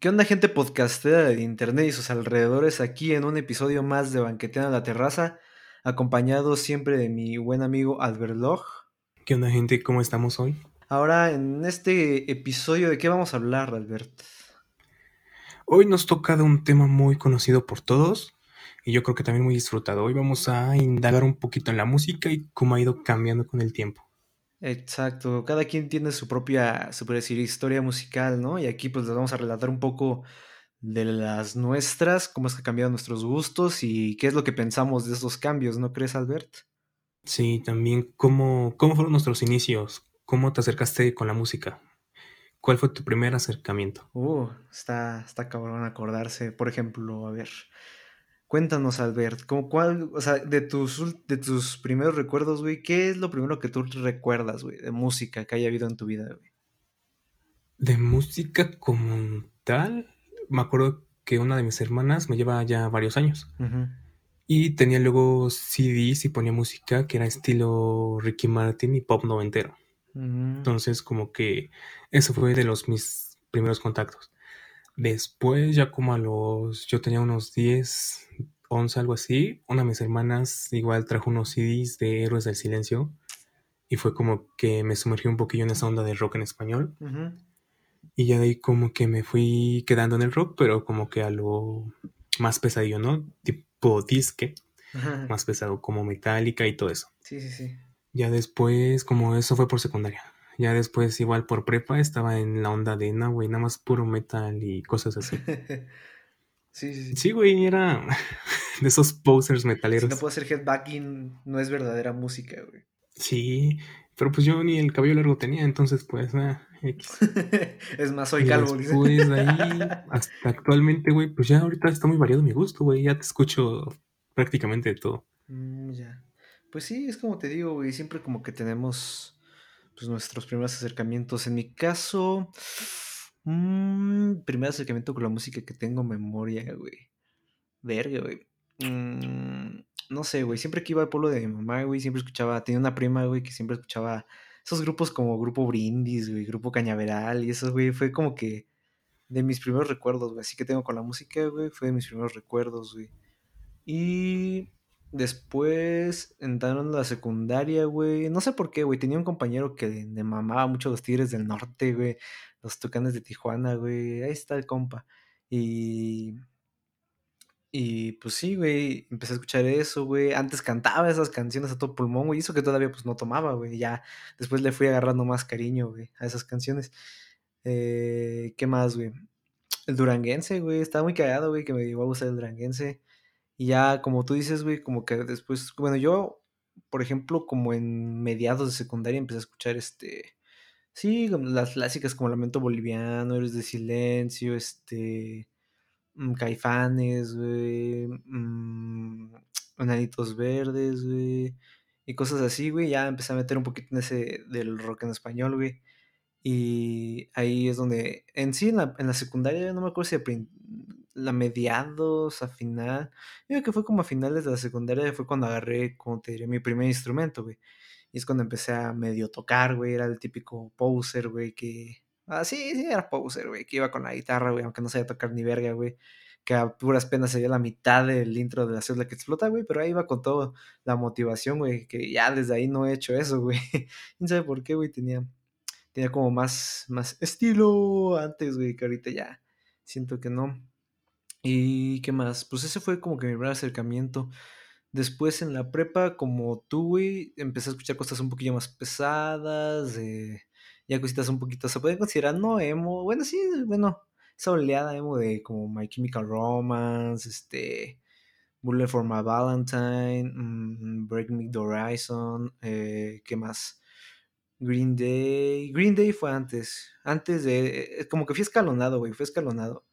¿Qué onda, gente podcastera de internet y sus alrededores? Aquí en un episodio más de Banqueteando la Terraza, acompañado siempre de mi buen amigo Albert Log. ¿Qué onda, gente? ¿Cómo estamos hoy? Ahora, en este episodio, ¿de qué vamos a hablar, Albert? Hoy nos toca de un tema muy conocido por todos y yo creo que también muy disfrutado. Hoy vamos a indagar un poquito en la música y cómo ha ido cambiando con el tiempo. Exacto, cada quien tiene su propia, su decir, historia musical, ¿no? Y aquí pues les vamos a relatar un poco de las nuestras, cómo es que han cambiado nuestros gustos y qué es lo que pensamos de esos cambios, ¿no crees, Albert? Sí, también cómo, cómo fueron nuestros inicios, cómo te acercaste con la música, cuál fue tu primer acercamiento. Uh, está, está cabrón acordarse, por ejemplo, a ver, Cuéntanos, Albert, ¿cómo cuál, o sea, de tus, de tus primeros recuerdos, güey, ¿qué es lo primero que tú recuerdas, güey, de música que haya habido en tu vida, güey? De música como tal, me acuerdo que una de mis hermanas me lleva ya varios años. Y tenía luego CDs y ponía música que era estilo Ricky Martin y pop noventero. Entonces, como que eso fue de los mis primeros contactos. Después, ya como a los, yo tenía unos 10, 11, algo así, una de mis hermanas igual trajo unos CDs de Héroes del Silencio y fue como que me sumergí un poquillo en esa onda de rock en español. Y ya de ahí como que me fui quedando en el rock, pero como que a lo más pesadillo, ¿no? Tipo disque, más pesado, como metálica y todo eso. Sí, sí, sí. Ya después, como eso fue por secundaria. Ya después, igual por prepa, estaba en la onda de, no, güey, nada más puro metal y cosas así. sí, sí, sí. Sí, güey, era de esos posers metaleros. Si no puedo hacer headbacking, no es verdadera música, güey. Sí, pero pues yo ni el cabello largo tenía, entonces pues, ah, es más, soy calvo. Después de ahí, hasta actualmente, güey, pues ya ahorita está muy variado mi gusto, güey, ya te escucho prácticamente de todo. Mm, ya. Pues sí, es como te digo, güey, siempre como que tenemos pues, nuestros primeros acercamientos. En mi caso, mmm, primer acercamiento con la música que tengo memoria, güey. Verga, güey. Mm, no sé, güey. Siempre que iba al pueblo de mi mamá, güey, siempre escuchaba. Tenía una prima, güey, que siempre escuchaba esos grupos como Grupo Brindis, güey, Grupo Cañaveral y eso, güey. Fue como que de mis primeros recuerdos, güey. Así que tengo con la música, güey. Fue de mis primeros recuerdos, güey. Y Después entraron a la secundaria, güey. No sé por qué, güey. Tenía un compañero que me mamaba mucho los Tigres del Norte, güey. Los Tucanes de Tijuana, güey. Ahí está el compa. Y. Y pues sí, güey. Empecé a escuchar eso, güey. Antes cantaba esas canciones a todo pulmón, güey. Hizo que todavía pues no tomaba, güey. Ya después le fui agarrando más cariño, güey, a esas canciones. Eh, ¿Qué más, güey? El duranguense, güey. Estaba muy cagado, güey, que me iba a gustar el duranguense. Y ya, como tú dices, güey, como que después, bueno, yo, por ejemplo, como en mediados de secundaria empecé a escuchar este, sí, las clásicas como Lamento Boliviano, Héroes de Silencio, este, mm, Caifanes, güey, mmm, Verdes, güey, y cosas así, güey, ya empecé a meter un poquito en ese del rock en español, güey. Y ahí es donde, en sí, en la, en la secundaria, no me acuerdo si la mediados, a final. Yo que fue como a finales de la secundaria, fue cuando agarré, como te diré, mi primer instrumento, güey. Y es cuando empecé a medio tocar, güey. Era el típico poser, güey, que. Ah, sí, sí, era poser, güey, que iba con la guitarra, güey, aunque no sabía tocar ni verga, güey. Que a puras penas sería la mitad del intro de la célula que explota, güey, pero ahí iba con toda la motivación, güey, que ya desde ahí no he hecho eso, güey. No sabe por qué, güey, tenía, tenía como más, más estilo antes, güey, que ahorita ya siento que no. ¿Y qué más? Pues ese fue como que mi primer acercamiento. Después en la prepa, como tú, güey, empecé a escuchar cosas un poquillo más pesadas, eh, ya cositas un poquito, se pueden considerar no emo, bueno, sí, bueno, esa oleada emo de como My Chemical Romance, este, Bullet for My Valentine, mm, Break Me the Horizon, eh, ¿qué más? Green Day, Green Day fue antes, antes de, eh, como que fui escalonado, güey, fue escalonado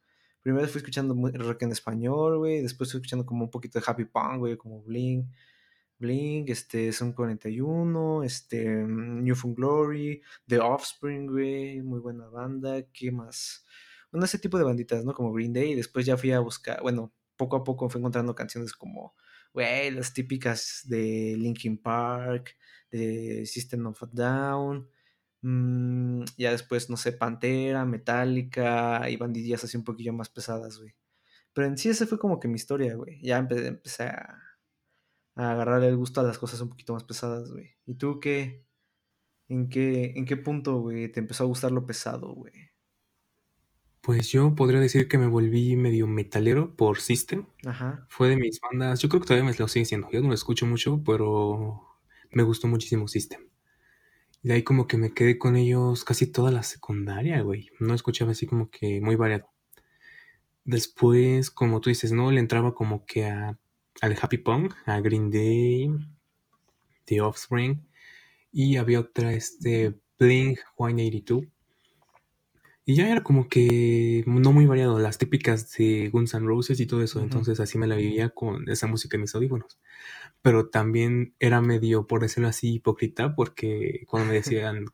primero fui escuchando rock en español, güey, después fui escuchando como un poquito de happy punk, güey, como Blink, Blink, este, Son 41, este, mm, New Found Glory, The Offspring, güey, muy buena banda, ¿qué más? Bueno, ese tipo de banditas, ¿no? Como Green Day, y después ya fui a buscar, bueno, poco a poco fui encontrando canciones como, güey, las típicas de Linkin Park, de System of a Down, Mm, ya después, no sé, Pantera, Metallica y bandillas así un poquillo más pesadas, güey. Pero en sí ese fue como que mi historia, güey. Ya empecé, a, a agarrarle el gusto a las cosas un poquito más pesadas, güey. ¿Y tú qué? ¿En qué, en qué punto, güey, te empezó a gustar lo pesado, güey? Pues yo podría decir que me volví medio metalero por System. Ajá. Fue de mis bandas, yo creo que todavía me lo sigue siendo. Yo no lo escucho mucho, pero me gustó muchísimo System. Y de ahí como que me quedé con ellos casi toda la secundaria, güey. No escuchaba así como que muy variado. Después, como tú dices, ¿no? Le entraba como que a, al Happy Punk, a Green Day, The Offspring. Y había otra, este, Blink 182 y ya era como que no muy variado, las típicas de Guns N' Roses y todo eso. Entonces así me la vivía con esa música en mis audífonos. Pero también era medio, por decirlo así, hipócrita, porque cuando me decían,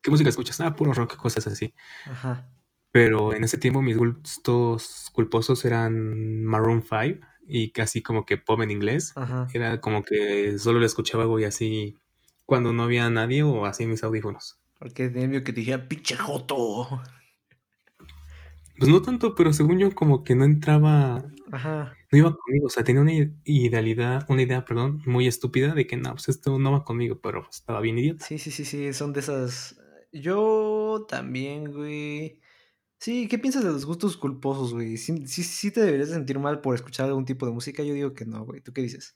¿qué música escuchas? Ah, puro rock, cosas así. Ajá. Pero en ese tiempo mis gustos culposos eran Maroon 5 y casi como que pop en inglés. Era como que solo le escuchaba algo y así cuando no había nadie o así en mis audífonos. Porque de que te dijera, pinche joto. Pues no tanto, pero según yo como que no entraba, Ajá. no iba conmigo, o sea, tenía una idealidad, una idea, perdón, muy estúpida de que no, pues esto no va conmigo, pero estaba bien idiota. Sí, sí, sí, sí, son de esas. Yo también, güey. Sí, ¿qué piensas de los gustos culposos, güey? ¿Sí, sí, sí te deberías sentir mal por escuchar algún tipo de música? Yo digo que no, güey. ¿Tú qué dices?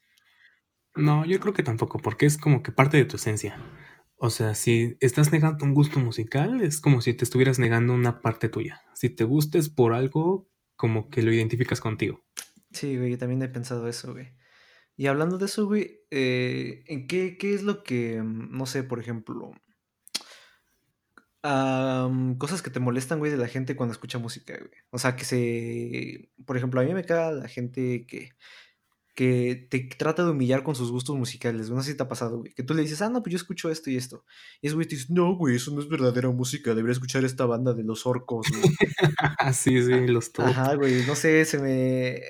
No, yo creo que tampoco, porque es como que parte de tu esencia. O sea, si estás negando un gusto musical, es como si te estuvieras negando una parte tuya. Si te gustes por algo, como que lo identificas contigo. Sí, güey, yo también he pensado eso, güey. Y hablando de eso, güey, eh, ¿en qué, qué, es lo que, mm, no sé, por ejemplo, cosas que te molestan, güey, de la gente cuando escucha música, güey? O sea, que se, por ejemplo, a mí me caga la gente que que te trata de humillar con sus gustos musicales, No sé si te ha pasado, güey. Que tú le dices, ah, no, pues yo escucho esto y esto. Y ese güey te dice, no, güey, eso no es verdadera música. Debería escuchar esta banda de los orcos, güey. sí, sí, los todos. Ajá, güey, no sé, se me.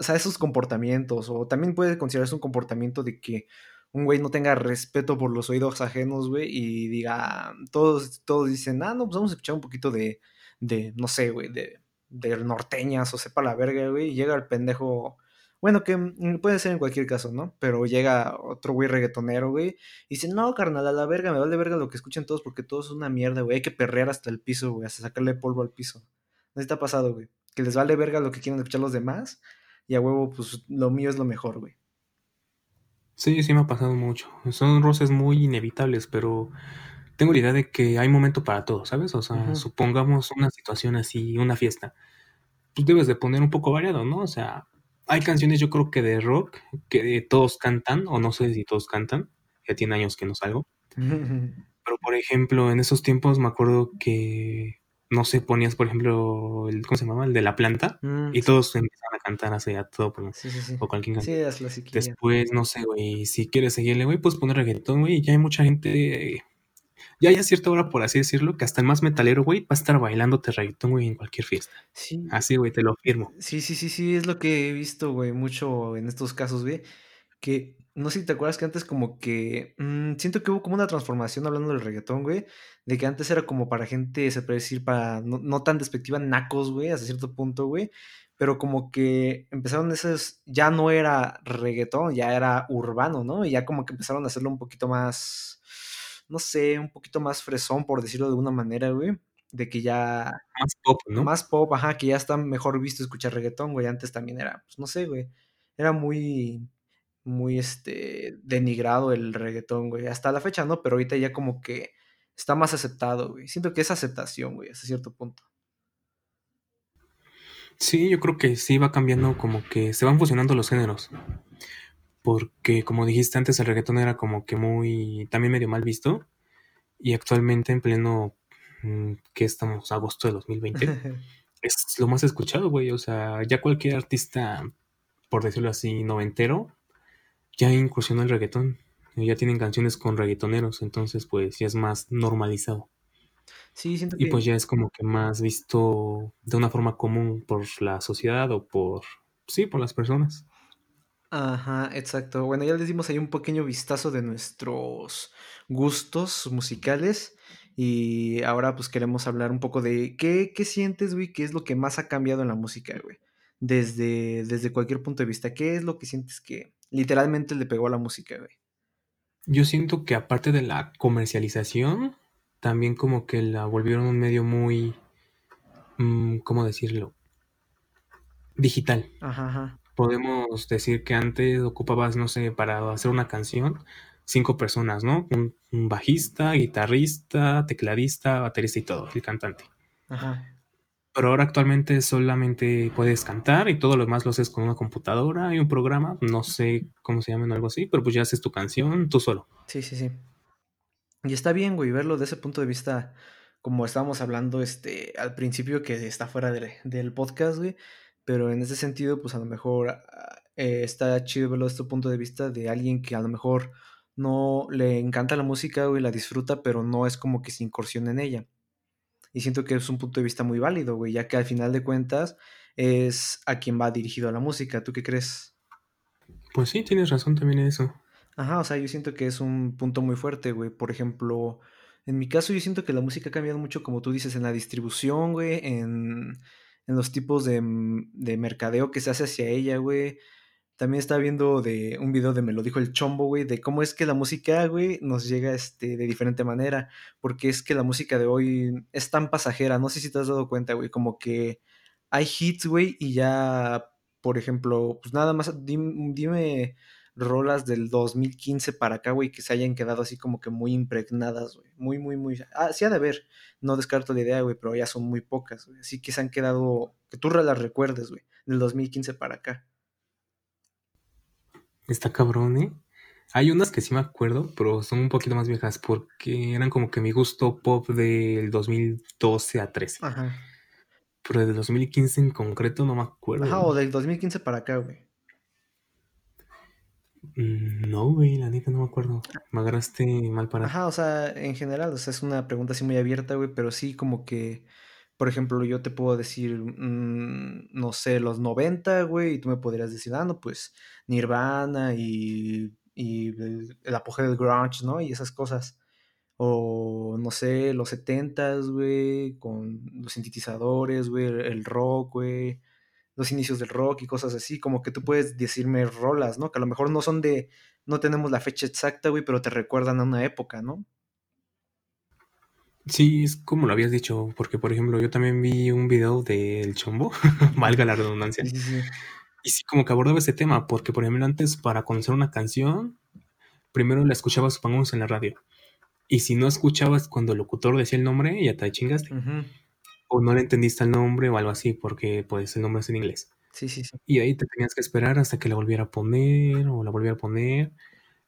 O sea, esos comportamientos. O también puede considerarse un comportamiento de que un güey no tenga respeto por los oídos ajenos, güey, y diga, todos, todos dicen, ah, no, pues vamos a escuchar un poquito de, de no sé, güey, de, de norteñas o sepa la verga, güey, y llega el pendejo bueno, que mm, puede ser en cualquier caso, ¿no? Pero llega otro güey reggaetonero, güey, y dice, no, carnal, a la verga, me vale verga lo que escuchen todos porque todo es una mierda, güey. Hay que perrear hasta el piso, güey, hasta sacarle polvo al piso. ¿No ha pasado, güey? Que les vale verga lo que quieren escuchar los demás y a huevo, pues lo mío es lo mejor, güey. Sí, sí me ha pasado mucho. Son roces muy inevitables, pero tengo la idea de que hay momento para todo, ¿sabes? O sea, supongamos una situación así, una fiesta. Pues debes de poner un poco variado, ¿no? O sea, hay canciones yo creo que de rock que todos cantan, o no sé si todos cantan, ya tiene años que no salgo. Pero por ejemplo, en esos tiempos me acuerdo que, no sé, ponías por ejemplo, el, ¿cómo se llamaba? El de la planta, mm, y todos empezaban a cantar así a todo, por, sí, sí, o cualquier canción. Después, no sé, güey, si quieres seguirle, güey, pues poner reggaetón, güey, y ya hay mucha gente ya hay a cierta hora, por así decirlo, que hasta el más metalero, güey, va a estar bailándote reggaetón, güey, en cualquier fiesta. Sí. Así, güey, te lo firmo. Sí, sí, sí, sí, es lo que he visto, güey, mucho en estos casos, güey. Que no sé si te acuerdas que antes como que mm, siento que hubo como una transformación hablando del reggaetón, güey, de que antes era como para gente, se puede decir, para no, tan despectiva, nacos, güey, hasta cierto punto, güey, pero como que empezaron esos, ya no era reggaetón, ya era urbano, ¿no? Y ya como que empezaron a hacerlo un poquito más no sé, un poquito más fresón, por decirlo de alguna manera, güey. De que ya. Más pop, ¿no? Más pop, ajá, que ya está mejor visto escuchar reggaetón, güey. Antes también era, pues no sé, güey. Era muy. Muy, este. Denigrado el reggaetón, güey. Hasta la fecha, ¿no? Pero ahorita ya como que está más aceptado, güey. Siento que es aceptación, güey, hasta cierto punto. Sí, yo creo que sí va cambiando, como que se van fusionando los géneros porque como dijiste antes, el reggaetón era como que muy, también medio mal visto, y actualmente en pleno, mm, que estamos, agosto de 2020, es lo más escuchado, güey, o sea, ya cualquier artista, por decirlo así, noventero, ya incursionó el reggaetón, ya tienen canciones con reggaetoneros, entonces pues ya es más normalizado. Sí, siento que... Y pues ya es como que más visto de una forma común por la sociedad o por, sí, por las personas. Ajá, exacto. Bueno, ya les dimos ahí un pequeño vistazo de nuestros gustos musicales. Y ahora pues queremos hablar un poco de qué, qué sientes, güey, qué es lo que más ha cambiado en la música, güey. Desde, desde cualquier punto de vista, ¿qué es lo que sientes que literalmente le pegó a la música, güey? Yo siento que aparte de la comercialización, también como que la volvieron un medio muy, mm, ¿cómo decirlo? Digital. Ajá, ajá. Podemos decir que antes ocupabas, no sé, para hacer una canción, cinco personas, ¿no? Un, bajista, guitarrista, tecladista, baterista y todo, el cantante. Ajá. Pero ahora actualmente solamente puedes cantar y todo lo demás lo haces con una computadora y un programa, no sé cómo se llama o algo así, pero pues ya haces tu canción tú solo. Sí, sí, sí. Y está bien, güey, verlo desde ese punto de vista, como estábamos hablando este, al principio, que está fuera del podcast, güey. Pero en ese sentido, pues a lo mejor ah, eh, está chido verlo desde este punto de vista de alguien que a lo mejor no le encanta la música, güey, la disfruta, pero no es como que se incursione en ella. Y siento que es un punto de vista muy válido, güey, ya que al final de cuentas es a quien va dirigido a la música. ¿Tú qué crees? Pues sí, tienes razón también en eso. Ajá, o sea, yo siento que es un punto muy fuerte, güey. Por ejemplo, en mi caso yo siento que la música ha cambiado mucho, como tú dices, en la distribución, güey, en, en los tipos de, de mercadeo que se hace hacia ella, güey. También estaba viendo de un video de Me lo dijo el chombo, güey, de cómo es que la música, güey, nos llega este, de diferente manera. Porque es que la música de hoy es tan pasajera. No sé si te has dado cuenta, güey, como que hay hits, güey, y ya, por ejemplo, pues nada más, dime, rolas del 2015 para acá, güey, que se hayan quedado así como que muy impregnadas, güey. Muy, muy, muy. Ah, sí ha de haber. No descarto la idea, güey, pero ya son muy pocas, güey. Así que se han quedado, que tú las recuerdes, güey, del 2015 para acá. Está cabrón, ¿eh? Hay unas que sí me acuerdo, pero son un poquito más viejas porque eran como que mi gusto pop del 2012 a 13. Ajá. Pero del 2015 en concreto no me acuerdo. Ajá, o del 2015 para acá, güey. Mm, no, güey, la neta no me acuerdo. Me agarraste mal para. Ajá, o sea, en general, o sea, es una pregunta así muy abierta, güey, pero sí como que por ejemplo, yo te puedo decir, mm, no sé, los 90, güey, y tú me podrías decir, ah, no, pues Nirvana y, el, apogeo del grunge, ¿no? Y esas cosas. O, no sé, los 70, güey, con los sintetizadores, güey, el, rock, güey, los inicios del rock y cosas así, como que tú puedes decirme rolas, ¿no? Que a lo mejor no son de, no tenemos la fecha exacta, güey, pero te recuerdan a una época, ¿no? Sí, es como lo habías dicho, porque por ejemplo yo también vi un video del chombo, valga la redundancia, y sí como que abordaba ese tema, porque por ejemplo antes para conocer una canción, primero la escuchabas supongamos en la radio, y si no escuchabas cuando el locutor decía el nombre, ya te chingaste, o no le entendiste el nombre o algo así, porque pues el nombre es en inglés. Sí, sí, sí. Y ahí te tenías que esperar hasta que la volviera a poner o la volviera a poner.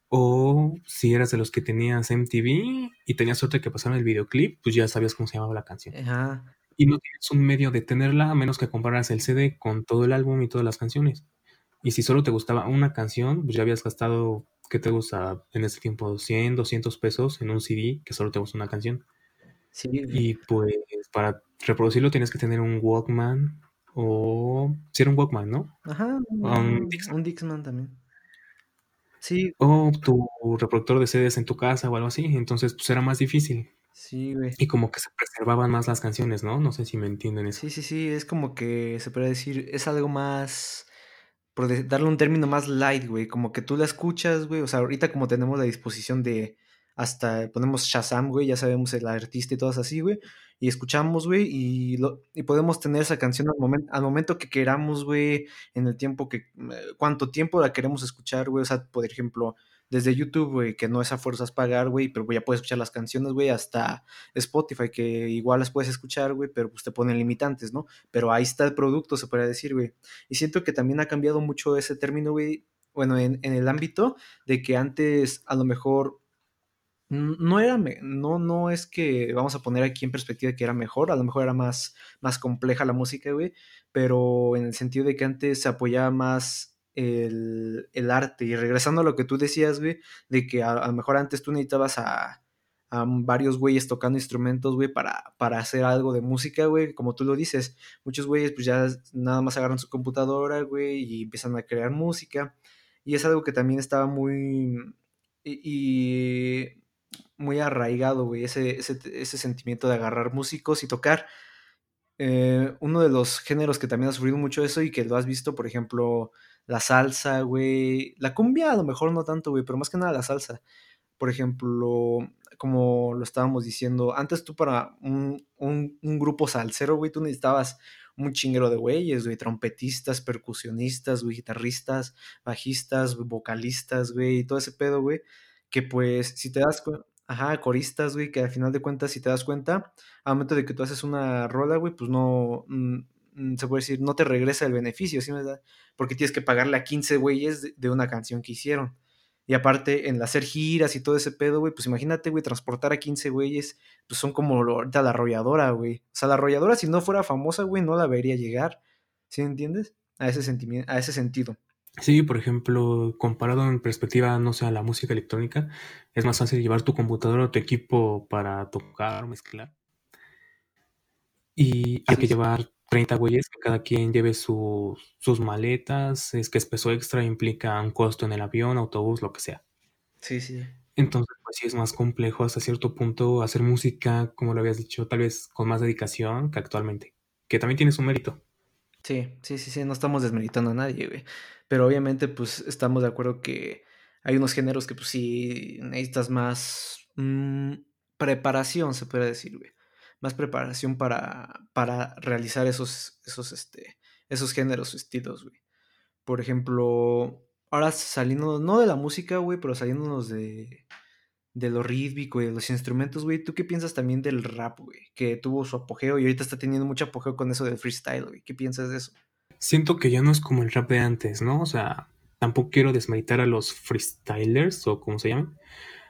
O si eras de los que tenías MTV y tenías suerte que pasaron el videoclip, pues ya sabías cómo se llamaba la canción. Y no tienes un medio de tenerla a menos que compraras el CD con todo el álbum y todas las canciones. Y si solo te gustaba una canción, pues ya habías gastado, ¿qué te gusta en ese tiempo? 100, 200 pesos en un CD que solo te gusta una canción. Sí. Y pues para reproducirlo tienes que tener un Walkman o... Si era un Walkman, ¿no? Ajá, un Dixman también. Sí. O tu reproductor de CDs en tu casa o algo así. Entonces, pues era más difícil. Sí, güey. Y como que se preservaban más las canciones, ¿no? No sé si me entienden eso. Sí, sí, sí. Es como que se puede decir, es algo más. Por darle un término más light, güey. Como que tú la escuchas, güey. O sea, ahorita como tenemos la disposición de. Hasta ponemos Shazam, güey. Ya sabemos el artista y todas así, güey y escuchamos, güey, y, y podemos tener esa canción al, momento al momento que queramos, güey, en el tiempo que, eh, cuánto tiempo la queremos escuchar, güey, o sea, por ejemplo, desde YouTube, güey, que no es a fuerzas pagar, güey, pero ya puedes escuchar las canciones, güey, hasta Spotify, que igual las puedes escuchar, güey, pero pues te ponen limitantes, ¿no? Pero ahí está el producto, se podría decir, güey. Y siento que también ha cambiado mucho ese término, güey, bueno, en, en el ámbito de que antes a lo mejor no era, no, no es que vamos a poner aquí en perspectiva que era mejor, a lo mejor era más, más compleja la música, güey, pero en el sentido de que antes se apoyaba más el, arte. Y regresando a lo que tú decías, güey, de que a, lo mejor antes tú necesitabas a, a varios güeyes tocando instrumentos, güey, para, para hacer algo de música, güey, como tú lo dices. Muchos güeyes pues ya nada más agarran su computadora, güey, y empiezan a crear música. Y es algo que también estaba muy... y muy arraigado, güey, ese, ese, ese, sentimiento de agarrar músicos y tocar. Eh, uno de los géneros que también ha sufrido mucho eso y que lo has visto, por ejemplo, la salsa, güey. La cumbia a lo mejor no tanto, güey, pero más que nada la salsa. Por ejemplo, como lo estábamos diciendo, antes tú para un, un, grupo salsero, güey, tú necesitabas un chinguero de güeyes, güey, trompetistas, percusionistas, güey, guitarristas, bajistas, vocalistas, güey, y todo ese pedo, güey, que pues si te das cuenta, ajá, coristas, güey, que al final de cuentas, si te das cuenta, al momento de que tú haces una rola, güey, pues no, mm, mm, se puede decir, no te regresa el beneficio, ¿sí me da? Porque tienes que pagarle a 15 güeyes de una canción que hicieron. Y aparte, en hacer giras y todo ese pedo, güey, pues imagínate, güey, transportar a 15 güeyes, pues son como ahorita la arrolladora, güey. O sea, la arrolladora, si no fuera famosa, güey, no la vería llegar. ¿Sí entiendes? A ese, sentimiento, a ese sentido. Sí, por ejemplo, comparado en perspectiva, no sé, a la música electrónica, es más fácil llevar tu computadora o tu equipo para tocar o mezclar. Y hay que llevar 30 güeyes, que cada quien lleve sus maletas, es que es peso extra, implica un costo en el avión, autobús, lo que sea. Sí, sí. Entonces, pues sí es más complejo hasta cierto punto hacer música, como lo habías dicho, tal vez con más dedicación que actualmente, que también tiene su mérito. Sí, sí, sí, sí, no estamos desmeritando a nadie, güey. Pero obviamente, pues estamos de acuerdo que hay unos géneros que, pues sí, necesitas más mm, preparación, se puede decir, güey más preparación para, para realizar esos, esos, este, esos géneros, estilos, güey. Por ejemplo, ahora saliendo, no de la música, güey, pero saliéndonos de, de lo rítmico y de los instrumentos, güey, ¿tú qué piensas también del rap, güey? Que tuvo su apogeo y ahorita está teniendo mucho apogeo con eso del freestyle, güey. ¿Qué piensas de eso? Siento que ya no es como el rap de antes, ¿no? O sea, tampoco quiero desmeritar a los freestylers o como se llaman.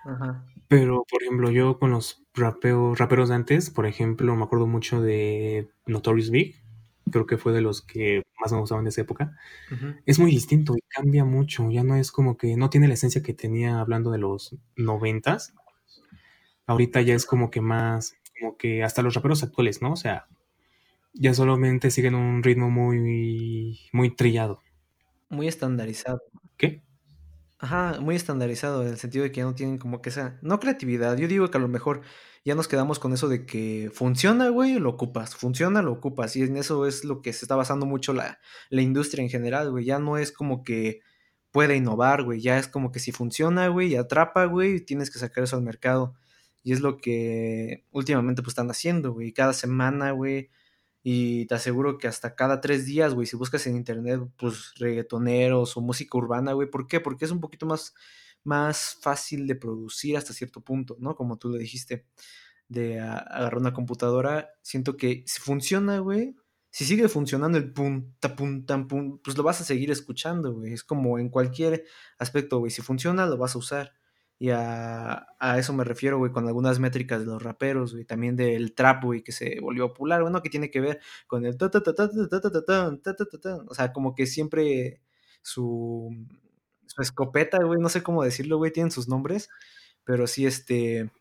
Ajá. Pero, por ejemplo, yo con los rapeo, raperos de antes, por ejemplo, me acuerdo mucho de Notorious Big, creo que fue de los que más me gustaban de esa época. Es muy distinto y cambia mucho, ya no es como que no tiene la esencia que tenía hablando de los noventas. Ahorita ya es como que más, como que hasta los raperos actuales, ¿no? O sea, ya solamente siguen un ritmo muy, muy trillado. Muy estandarizado. ¿Qué? Ajá, muy estandarizado en el sentido de que ya no tienen como que esa, no creatividad, yo digo que a lo mejor ya nos quedamos con eso de que funciona, güey, lo ocupas, funciona, lo ocupas, y en eso es lo que se está basando mucho la, la industria en general, güey, ya no es como que puede innovar, güey, ya es como que si funciona, güey, y atrapa, güey, tienes que sacar eso al mercado, y es lo que últimamente pues están haciendo, güey, cada semana, güey, y te aseguro que hasta cada tres días, güey, si buscas en internet, pues reggaetoneros o música urbana, güey. ¿Por qué? Porque es un poquito más, más fácil de producir hasta cierto punto, ¿no? Como tú lo dijiste, de agarrar una computadora. Siento que si funciona, güey, si sigue funcionando el pum, ta, pum, tam, pum, pues lo vas a seguir escuchando, güey. Es como en cualquier aspecto, güey. Si funciona, lo vas a usar. Y a, eso me refiero, güey, con algunas métricas de los raperos, güey, también del trap, güey, que se volvió popular, bueno, que tiene que ver con el o sea, como que siempre su, su escopeta, güey, no sé cómo decirlo, güey, tienen sus nombres, pero sí, este,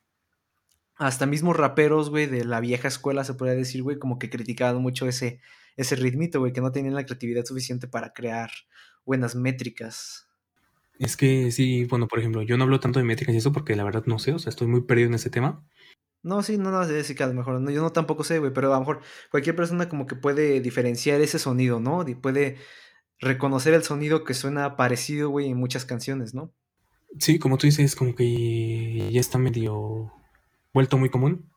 hasta mismos raperos, güey, de la vieja escuela, se podría decir, güey, como que criticaban mucho ese, ese ritmito, güey, que no tenían la creatividad suficiente para crear buenas métricas. Es que sí, bueno, por ejemplo, yo no hablo tanto de métricas y eso porque la verdad no sé, o sea, estoy muy perdido en ese tema. No, sí, no, no, sí que a lo mejor, no, yo no tampoco sé, güey, pero a lo mejor cualquier persona como que puede diferenciar ese sonido, ¿no? Y puede reconocer el sonido que suena parecido, güey, en muchas canciones, ¿no? Sí, como tú dices, como que ya está medio vuelto muy común.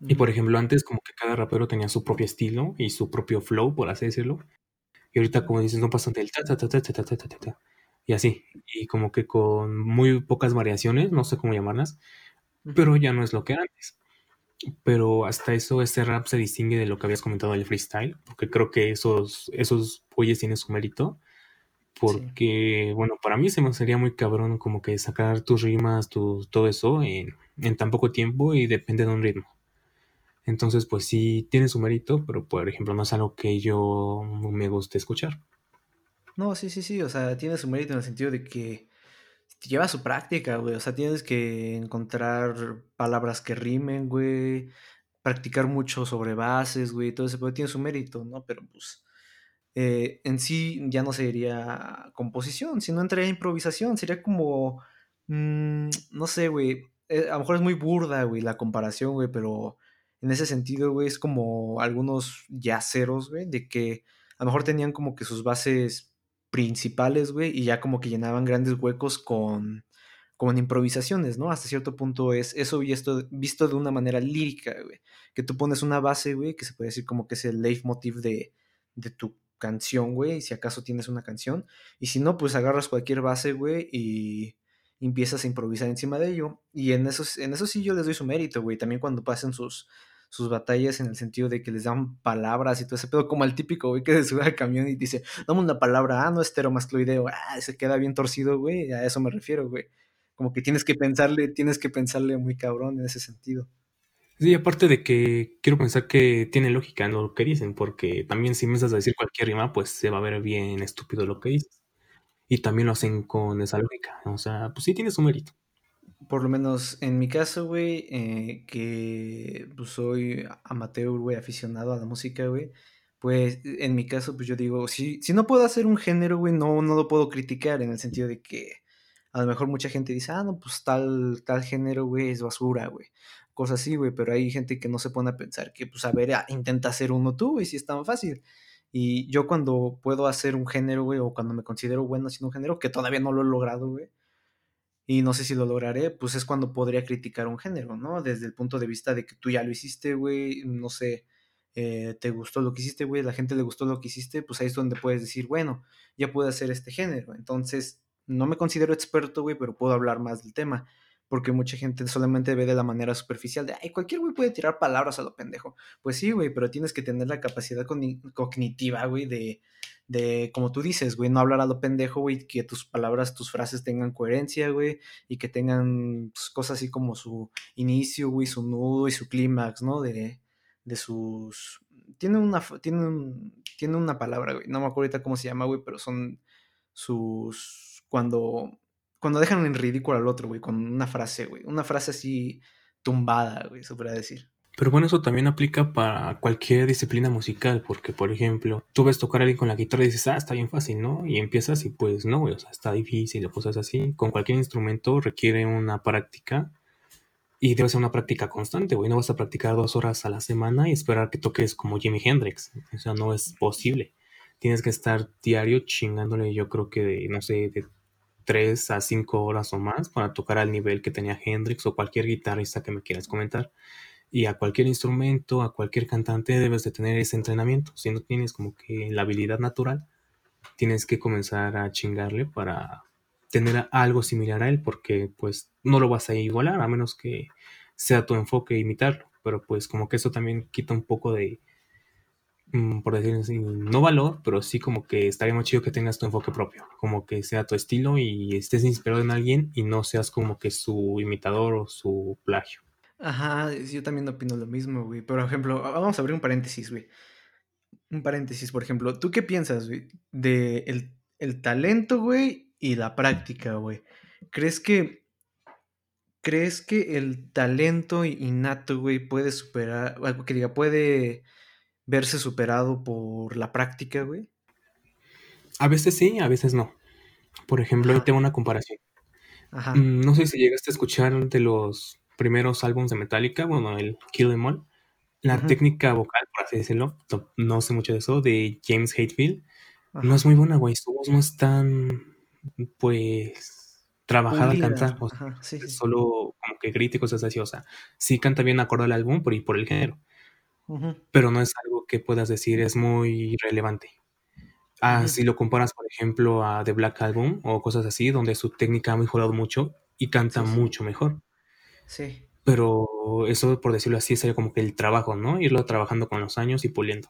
Y por ejemplo, antes como que cada rapero tenía su propio estilo y su propio flow, por así decirlo. Y ahorita, como dices, no pasan del ta ta ta ta ta ta ta ta y así, y como que con muy pocas variaciones, no sé cómo llamarlas, pero ya no es lo que era antes. Pero hasta eso, este rap se distingue de lo que habías comentado del freestyle, porque creo que esos, esos polles tienen su mérito. Porque, bueno, para mí se me sería muy cabrón como que sacar tus rimas, tu, todo eso en, en tan poco tiempo y depende de un ritmo. Entonces, pues sí, tiene su mérito, pero por ejemplo, no es algo que yo me guste escuchar. No, sí, sí, sí, o sea, tiene su mérito en el sentido de que lleva su práctica, güey, o sea, tienes que encontrar palabras que rimen, güey, practicar mucho sobre bases, güey, todo eso, pero tiene su mérito, ¿no? Pero pues eh, en sí ya no sería composición, sino entraría improvisación, sería como, mm, no sé, güey, eh, a lo mejor es muy burda, güey, la comparación, güey, pero en ese sentido, güey, es como algunos yaceros, güey, de que a lo mejor tenían como que sus bases principales, güey, y ya como que llenaban grandes huecos con, con improvisaciones, ¿no? Hasta cierto punto es eso y esto visto de una manera lírica, güey, que tú pones una base, güey, que se puede decir como que es el leitmotiv de, de tu canción, güey, si acaso tienes una canción, y si no, pues agarras cualquier base, güey, y empiezas a improvisar encima de ello, y en eso, en eso sí yo les doy su mérito, güey, también cuando pasen sus, sus batallas en el sentido de que les dan palabras y todo ese pedo, como el típico, güey, que se sube al camión y dice, dame una palabra, ah, no esteromascloideo, ah, se queda bien torcido, güey, a eso me refiero, güey. Como que tienes que pensarle, tienes que pensarle muy cabrón en ese sentido. Sí, aparte de que quiero pensar que tiene lógica ¿no? lo que dicen, porque también si me a decir cualquier rima, pues se va a ver bien estúpido lo que dices. Y también lo hacen con esa lógica. O sea, pues sí tiene su mérito por lo menos en mi caso, güey, eh, que pues, soy amateur, güey, aficionado a la música, güey, pues en mi caso, pues yo digo, si, si no puedo hacer un género, güey, no, no lo puedo criticar en el sentido de que a lo mejor mucha gente dice, ah, no, pues tal, tal género, güey, es basura, güey. Cosas así, güey, pero hay gente que no se pone a pensar que, pues, a ver, ah, intenta hacer uno tú, güey, si es tan fácil. Y yo cuando puedo hacer un género, güey, o cuando me considero bueno haciendo un género, que todavía no lo he logrado, güey, y no sé si lo lograré, pues es cuando podría criticar un género, ¿no? Desde el punto de vista de que tú ya lo hiciste, güey, no sé, eh, te gustó lo que hiciste, güey, la gente le gustó lo que hiciste, pues ahí es donde puedes decir, bueno, ya puedo hacer este género. Entonces, no me considero experto, güey, pero puedo hablar más del tema porque mucha gente solamente ve de la manera superficial de, ay, cualquier güey puede tirar palabras a lo pendejo. Pues sí, güey, pero tienes que tener la capacidad cognitiva, güey, de, de, como tú dices, güey, no hablar a lo pendejo, güey, que tus palabras, tus frases tengan coherencia, güey, y que tengan pues, cosas así como su inicio, güey, su nudo y su clímax, ¿no? De, de sus... Tiene una, tiene, tiene una palabra, güey, no me acuerdo ahorita cómo se llama, güey, pero son sus... cuando cuando dejan en ridículo al otro, güey, con una frase, güey. Una frase así tumbada, güey, se podría decir. Pero bueno, eso también aplica para cualquier disciplina musical, porque por ejemplo, tú ves tocar a alguien con la guitarra y dices, ah, está bien fácil, ¿no? Y empiezas y pues no, güey, o sea, está difícil o cosas así. Con cualquier instrumento requiere una práctica y debe ser una práctica constante, güey. No vas a practicar dos horas a la semana y esperar que toques como Jimi Hendrix. O sea, no es posible. Tienes que estar diario chingándole, yo creo que de, no sé, de 3 a 5 horas o más para tocar al nivel que tenía Hendrix o cualquier guitarrista que me quieras comentar. Y a cualquier instrumento, a cualquier cantante debes de tener ese entrenamiento. Si no tienes como que la habilidad natural, tienes que comenzar a chingarle para tener algo similar a él porque pues no lo vas a igualar a menos que sea tu enfoque imitarlo. Pero pues como que eso también quita un poco de, por decir así, no valor, pero sí como que estaría más chido que tengas tu enfoque propio, como que sea tu estilo y estés inspirado en alguien y no seas como que su imitador o su plagio. Ajá, yo también opino lo mismo, güey. Por ejemplo, vamos a abrir un paréntesis, güey. Un paréntesis, por ejemplo, ¿tú qué piensas, güey? De el, el talento, güey, y la práctica, güey. ¿Crees que ¿Crees que el talento innato, güey, puede superar, algo que diga, puede verse superado por la práctica, güey? A veces sí, a veces no. Por ejemplo, ahí tengo una comparación. Ajá. Mm, no sé si llegaste a escuchar de los primeros álbumes de Metallica, bueno, el Kill Em All, la técnica vocal, por así decirlo, no, sé mucho de eso, de James Hetfield, no es muy buena, güey. Su voz no es tan, pues, trabajada al cantar. O sea, Solo como que críticos es así, o sea, sí canta bien acorde al álbum por, por el género pero no es algo que puedas decir es muy relevante. Ah, si lo comparas, por ejemplo, a The Black Album o cosas así, donde su técnica ha mejorado mucho y canta mucho mejor. Sí. Pero eso, por decirlo así, sería como que el trabajo, ¿no? Irlo trabajando con los años y puliendo.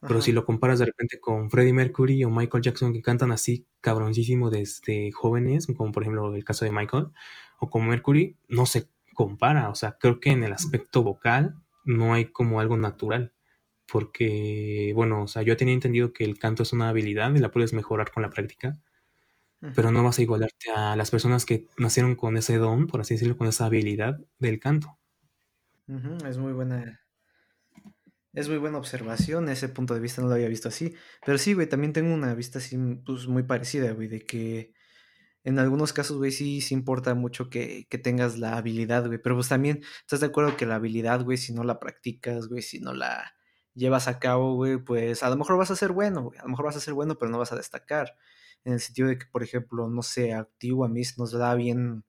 Pero si lo comparas de repente con Freddie Mercury o Michael Jackson, que cantan así cabroncísimo desde jóvenes, como por ejemplo el caso de Michael, o con Mercury, no se compara. O sea, creo que en el aspecto vocal no hay como algo natural. Porque, bueno, o sea, yo tenía entendido que el canto es una habilidad y la puedes mejorar con la práctica, pero no vas a igualarte a las personas que nacieron con ese don, por así decirlo, con esa habilidad del canto. Es muy buena. Es muy buena observación, ese punto de vista no lo había visto así. Pero sí, güey, también tengo una vista así, pues muy parecida, güey, de que en algunos casos, güey, sí, sí importa mucho que, que tengas la habilidad, güey. Pero pues también, ¿estás de acuerdo que la habilidad, güey, si no la practicas, güey, si no la llevas a cabo, güey, pues a lo mejor vas a ser bueno, güey. A lo mejor vas a ser bueno, pero no vas a destacar. En el sentido de que, por ejemplo, no sé, activo a mí nos da bien,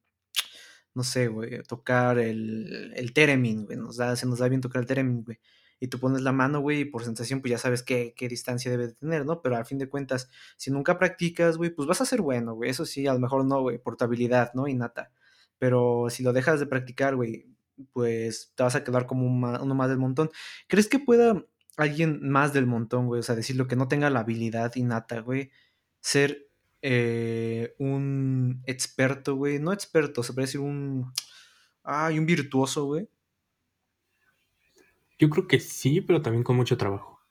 no sé, güey, tocar el, el Teremin, güey. Nos da, se nos da bien tocar el Teremin, güey y tú pones la mano, güey, y por sensación, pues ya sabes qué, qué distancia debe de tener, ¿no? Pero al fin de cuentas, si nunca practicas, güey, pues vas a ser bueno, güey. Eso sí, a lo mejor no, güey, portabilidad, ¿no? Innata. Pero si lo dejas de practicar, güey, pues te vas a quedar como uno más del montón. ¿Crees que pueda alguien más del montón, güey? O sea, decirlo que no tenga la habilidad innata, güey, ser eh, un experto, güey. No experto, se puede decir un. Ay, un virtuoso, güey. Yo creo que sí, pero también con mucho trabajo.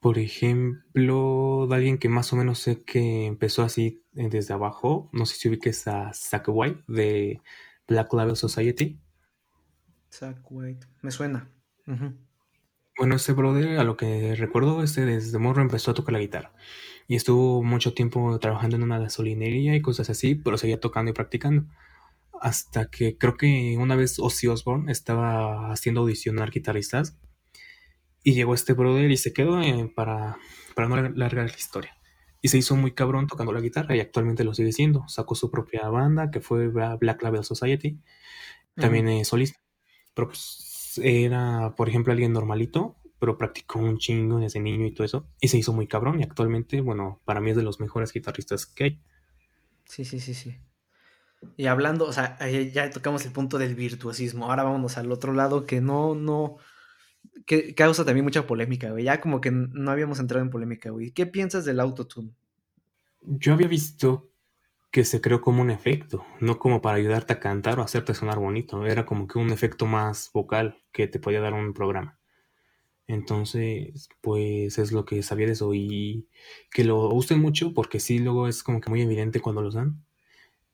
Por ejemplo, de alguien que más o menos sé que empezó así eh, desde abajo, no sé si ubiques a Zack White de Black Label Society. Zack White, me suena. Bueno, ese brother, a lo que recuerdo, este desde morro empezó a tocar la guitarra. Y estuvo mucho tiempo trabajando en una gasolinería y cosas así, pero seguía tocando y practicando hasta que creo que una vez Ozzy Osbourne estaba haciendo audicionar guitarristas y llegó este brother y se quedó eh, para, para no largar la historia. Y se hizo muy cabrón tocando la guitarra y actualmente lo sigue siendo. Sacó su propia banda que fue Black Label Society. También es solista. Pero pues era, por ejemplo, alguien normalito, pero practicó un chingo desde niño y todo eso. Y se hizo muy cabrón y actualmente, bueno, para mí es de los mejores guitarristas que hay. Sí, sí, sí, sí. Y hablando, o sea, ya tocamos el punto del virtuosismo. Ahora vámonos al otro lado que no, no, que causa también mucha polémica, güey. Ya como que no habíamos entrado en polémica, güey. ¿Qué piensas del autotune? Yo había visto que se creó como un efecto, no como para ayudarte a cantar o hacerte sonar bonito. Era como que un efecto más vocal que te podía dar un programa. Entonces, pues es lo que sabía de eso y que lo usen mucho porque sí, luego es como que muy evidente cuando los dan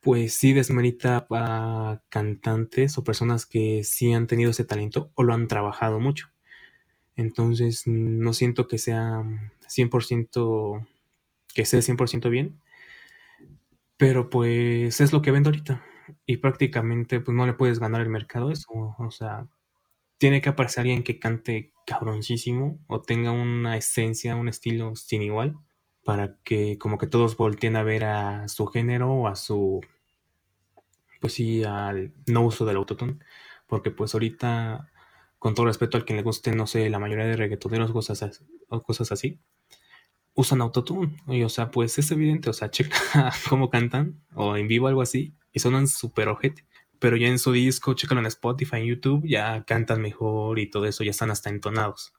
pues sí desmerita a cantantes o personas que sí han tenido ese talento o lo han trabajado mucho. Entonces no siento que sea 100%, que sea 100% bien, pero pues es lo que vendo ahorita y prácticamente pues no le puedes ganar el mercado eso, o sea, tiene que aparecer alguien que cante cabroncísimo o tenga una esencia, un estilo sin igual para que como que todos volteen a ver a su género o a su pues sí, al no uso del autotune, porque pues ahorita, con todo respeto al quien le guste, no sé, la mayoría de reggaetoneros cosas, o cosas así, usan autotune, y o sea, pues es evidente, o sea, checa cómo cantan, o en vivo algo así, y sonan súper ojete, pero ya en su disco, chécalo en Spotify, en YouTube, ya cantan mejor y todo eso, ya están hasta entonados.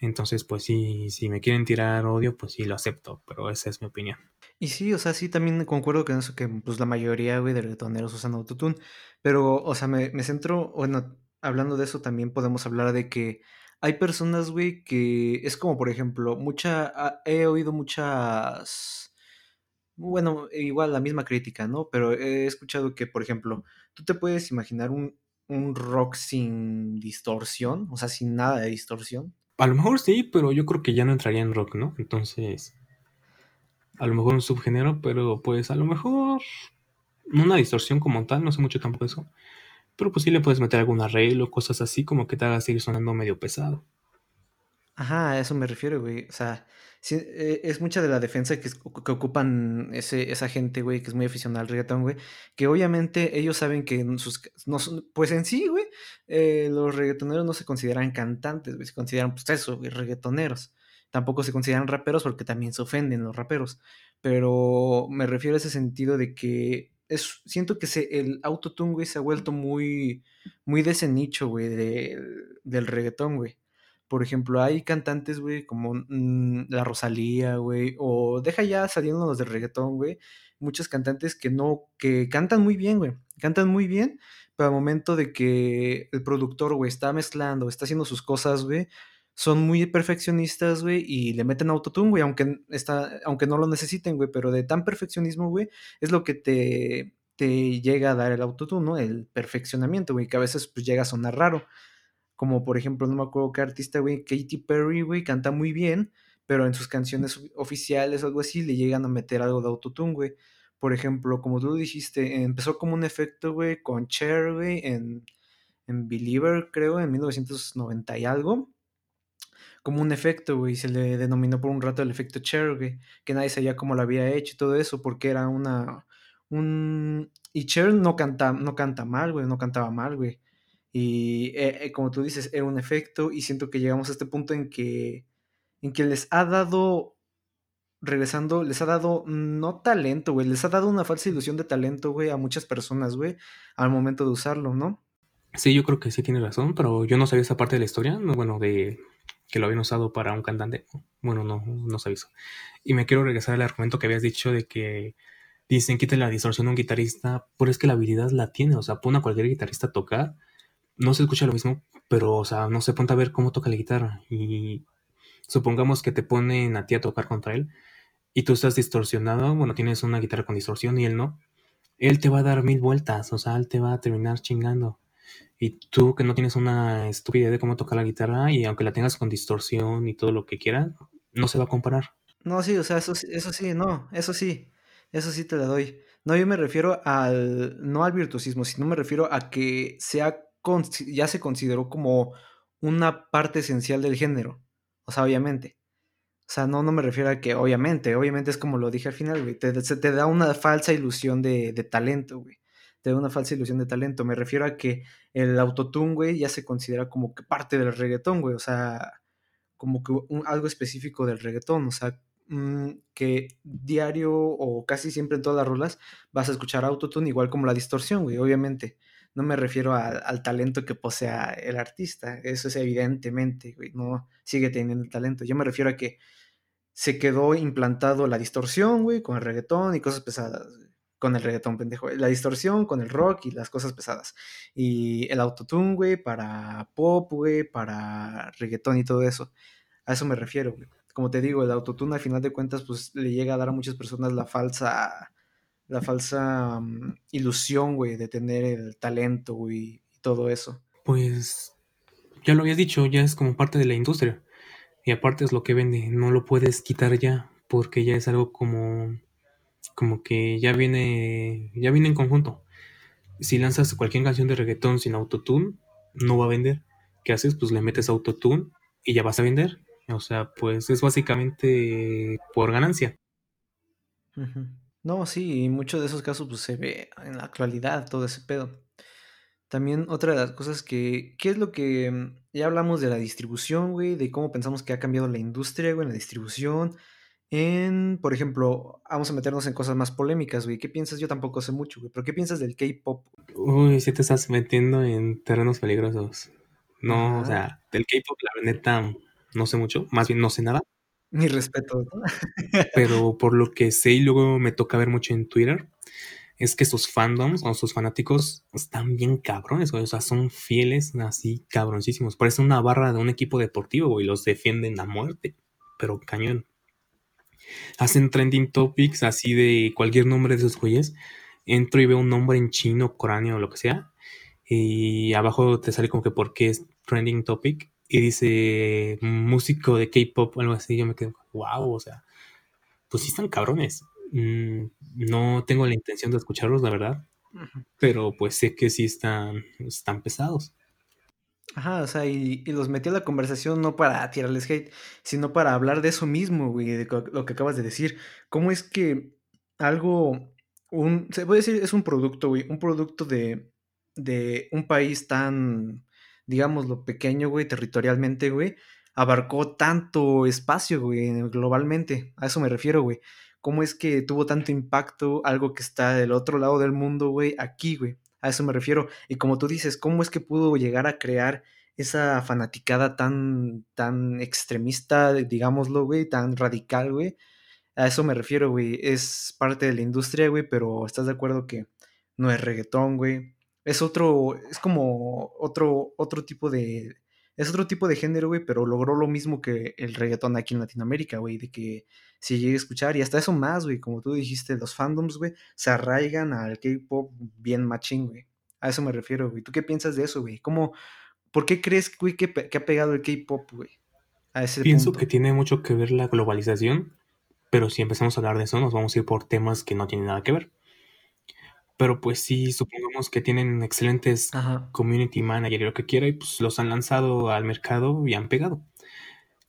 Entonces, pues sí, si me quieren tirar odio, pues sí lo acepto, pero esa es mi opinión. Y sí, o sea, sí, también concuerdo con eso que pues la mayoría, güey, de reggaetoneros usan autotune. Pero, o sea, me, me centro, bueno, hablando de eso también podemos hablar de que hay personas, güey, que es como, por ejemplo, mucha, ah, he oído muchas, bueno, igual la misma crítica, ¿no? Pero he escuchado que, por ejemplo, tú te puedes imaginar un, un rock sin distorsión, o sea, sin nada de distorsión. A lo mejor sí, pero yo creo que ya no entraría en rock, ¿no? Entonces a lo mejor un subgénero, pero pues a lo mejor una distorsión como tal, no sé mucho tampoco eso. Pero pues sí le puedes meter algún arreglo, cosas así como que te haga seguir sonando medio pesado. Ajá, a eso me refiero, güey. O sea, eh, es mucha de la defensa que, que ocupan ese, esa gente, güey, que es muy aficionada al reggaetón, güey. Que obviamente ellos saben que pues en sí, güey, eh, los reggaetoneros no se consideran cantantes, güey, se consideran, pues eso, güey, reggaetoneros tampoco se consideran raperos porque también se ofenden los raperos. Pero me refiero a ese sentido de que es, siento que se, el autotune, güey, se ha vuelto muy, muy de ese nicho, güey, del reggaetón, güey. Por ejemplo, hay cantantes, güey, como mm, la Rosalía, güey, o deja ya saliendo los del reggaetón, güey. Muchos cantantes que no, que cantan muy bien, güey. Cantan muy bien, pero al momento de que el productor, güey, está mezclando, está haciendo sus cosas, güey, son muy perfeccionistas, güey, y le meten autotune, güey, aunque, está, aunque no lo necesiten, güey, pero de tan perfeccionismo, güey, es lo que te, te llega a dar el autotune, ¿no? El perfeccionamiento, güey, que a veces pues llega a sonar raro. Como por ejemplo, no me acuerdo qué artista, güey, Katy Perry, güey, canta muy bien, pero en sus canciones oficiales o algo así le llegan a meter algo de autotune, güey. Por ejemplo, como tú dijiste, empezó como un efecto, güey, con Cher, güey, en, en Believer, creo, en 1990 y algo como un efecto, güey, se le denominó por un rato el efecto Cher, güey, que nadie sabía cómo lo había hecho y todo eso, porque era una, un, y Cher no canta, no canta mal, güey, no cantaba mal, güey, y eh, eh, como tú dices, era un efecto, y siento que llegamos a este punto en que, en que les ha dado, regresando, les ha dado, no talento, güey, les ha dado una falsa ilusión de talento, güey, a muchas personas, güey, al momento de usarlo, ¿no? Sí, yo creo que sí tiene razón, pero yo no sabía esa parte de la historia, bueno, de que lo habían usado para un cantante. Bueno, no, no se avisó. Y me quiero regresar al argumento que habías dicho de que dicen quita la distorsión a un guitarrista, pero es que la habilidad la tiene, o sea, pone a cualquier guitarrista a tocar, no se escucha lo mismo, pero, o sea, no se ponte a ver cómo toca la guitarra. Y supongamos que te ponen a ti a tocar contra él y tú estás distorsionado, bueno, tienes una guitarra con distorsión y él no, él te va a dar mil vueltas, o sea, él te va a terminar chingando. Y tú que no tienes una estúpida idea de cómo tocar la guitarra y aunque la tengas con distorsión y todo lo que quieras, no se va a comparar. No, sí, o sea, eso, eso sí, no, eso sí, eso sí te la doy. No, yo me refiero al, no al virtuosismo, sino me refiero a que sea, ya se consideró como una parte esencial del género. O sea, obviamente. O sea, no, no me refiero a que, obviamente, obviamente es como lo dije al final, güey, te, te da una falsa ilusión de, de talento, güey te da una falsa ilusión de talento. Me refiero a que el autotune, güey, ya se considera como que parte del reggaetón, güey. O sea, como que algo específico del reggaetón. O sea, mm, que diario o casi siempre en todas las rolas vas a escuchar autotune igual como la distorsión, güey, obviamente. No me refiero al talento que posea el artista. Eso es evidentemente, güey. No sigue teniendo el talento. Yo me refiero a que se quedó implantado la distorsión, güey, con el reggaetón y cosas pesadas con el reggaetón, pendejo. La distorsión con el rock y las cosas pesadas. Y el autotune, güey, para pop, güey, para reggaetón y todo eso. A eso me refiero, güey. Como te digo, el autotune al final de cuentas, pues le llega a dar a muchas personas la falsa, la falsa mm, ilusión, güey, de tener el talento, güey, y todo eso. Pues, ya lo habías dicho, ya es como parte de la industria. Y aparte es lo que vende, no lo puedes quitar ya, porque ya es algo como como que ya viene, ya viene en conjunto. Si lanzas cualquier canción de reggaetón sin autotune, no va a vender. ¿Qué haces? Pues le metes autotune y ya vas a vender. O sea, pues es básicamente por ganancia. No, sí, y muchos de esos casos pues, se ve en la actualidad todo ese pedo. También otra de las cosas que, ¿qué es lo que, mm, ya hablamos de la distribución, güey, de cómo pensamos que ha cambiado la industria, güey, la distribución, en, por ejemplo, vamos a meternos en cosas más polémicas, güey. ¿Qué piensas? Yo tampoco sé mucho, güey. Pero ¿qué piensas del K-pop? Uy, si te estás metiendo en terrenos peligrosos. No, o sea, del K-pop, la neta, no sé mucho. Más bien, no sé nada. Mi respeto. ¿no? pero por lo que sé y luego me toca ver mucho en Twitter, es que sus fandoms o sus fanáticos están bien cabrones, güey. O sea, son fieles, así cabroncísimos. Parece una barra de un equipo deportivo, güey. Los defienden a muerte. Pero cañón hacen trending topics así de cualquier nombre de esos güeyes. Entro y veo un nombre en chino, coreano o lo que sea. Y abajo te sale como que por qué es trending topic. Y dice músico de K-pop o algo así. Yo me quedo, wow, o sea, pues sí están cabrones. Mm, no tengo la intención de escucharlos, la verdad. Pero pues sé que sí están, están pesados. Ajá, o sea, y, los metí a la conversación no para tirarles hate, sino para hablar de eso mismo, güey, de lo que acabas de decir. ¿Cómo es que algo, un, se puede decir, es un producto, güey, un producto de, de un país tan, digámoslo, pequeño, güey, territorialmente, güey, abarcó tanto espacio, güey, globalmente. A eso me refiero, güey. ¿Cómo es que tuvo tanto impacto algo que está del otro lado del mundo, güey, aquí, güey? A eso me refiero. Y como tú dices, ¿cómo es que pudo llegar a crear esa fanaticada tan, tan extremista, digámoslo, güey, tan radical, güey? A eso me refiero, güey. Es parte de la industria, güey, pero ¿estás de acuerdo que no es reggaetón, güey? Es otro, es como otro, otro tipo de, es otro tipo de género, güey, pero logró lo mismo que el reggaetón aquí en Latinoamérica, güey, de que se llegue a escuchar y hasta eso más, güey, como tú dijiste, los fandoms, güey, se arraigan al K-pop bien machín, güey. A eso me refiero, güey. ¿Tú qué piensas de eso, güey? ¿Cómo, por qué crees, güey, que, ha pegado el K-pop, güey? A ese Pienso que tiene mucho que ver la globalización pero si empezamos a hablar de eso nos vamos a ir por temas que no tienen nada que ver. Pero pues sí, supongamos que tienen excelentes community manager y lo que quiera y pues los han lanzado al mercado y han pegado.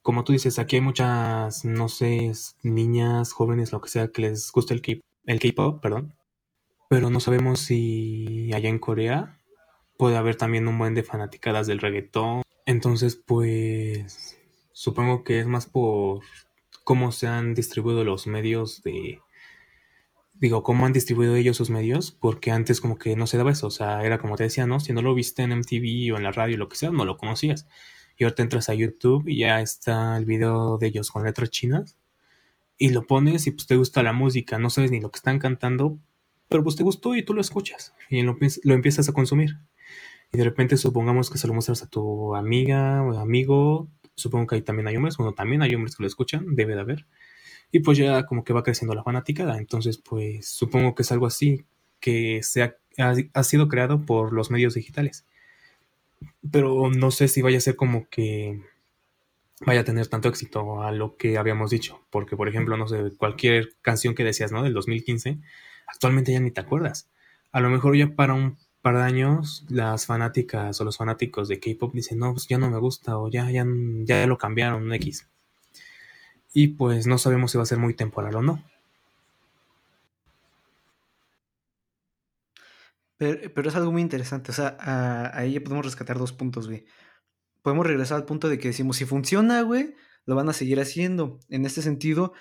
Como tú dices, aquí hay muchas, no sé, niñas, jóvenes, lo que sea, que les gusta el K-pop, perdón. Pero no sabemos si allá en Corea puede haber también un buen de fanaticadas del reggaetón. Entonces, pues supongo que es más por cómo se han distribuido los medios de digo, cómo han distribuido ellos sus medios, porque antes como que no se daba eso, o sea, era como te decía, ¿no? Si no lo viste en MTV o en la radio, lo que sea, no lo conocías. Y ahora te entras a YouTube y ya está el video de ellos con letras chinas y lo pones y pues te gusta la música, no sabes ni lo que están cantando, pero pues te gustó y tú lo escuchas y lo, lo empiezas a consumir. Y de repente supongamos que se lo muestras a tu amiga o amigo, supongo que ahí también hay hombres, bueno, también hay hombres que lo escuchan, debe de haber y pues ya como que va creciendo la fanaticada. Entonces, pues supongo que es algo así que se ha, sido creado por los medios digitales. Pero no sé si vaya a ser como que vaya a tener tanto éxito a lo que habíamos dicho. Porque, por ejemplo, no sé, cualquier canción que decías, ¿no? Del 2015, actualmente ya ni te acuerdas. A lo mejor ya para un par de años las fanáticas o los fanáticos de K-pop dicen, no, pues ya no me gusta o ya, ya, ya lo cambiaron, X y pues no sabemos si va a ser muy temporal o no. Pero, es algo muy interesante, o sea, ahí podemos rescatar dos puntos, güey. Podemos regresar al punto de que decimos, si funciona, güey, lo van a seguir haciendo. En este sentido,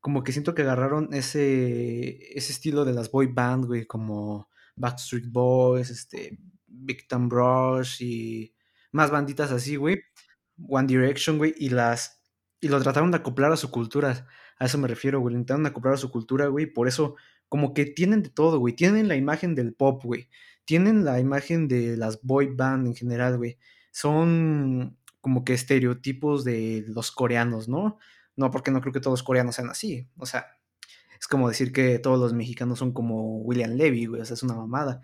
como que siento que agarraron ese, ese estilo de las boy band, güey, como Backstreet Boys, este, Big Time Rush y más banditas así, güey. One Direction, güey, y las y lo trataron de acoplar a su cultura. A eso me refiero, güey. Intentaron acoplar a su cultura, güey. Por eso, como que tienen de todo, güey. Tienen la imagen del pop, güey. Tienen la imagen de las boy band en general, güey. Son como que estereotipos de los coreanos, ¿no? No, porque no creo que todos los coreanos sean así. O sea, es como decir que todos los mexicanos son como William Levy, güey. O sea, es una mamada.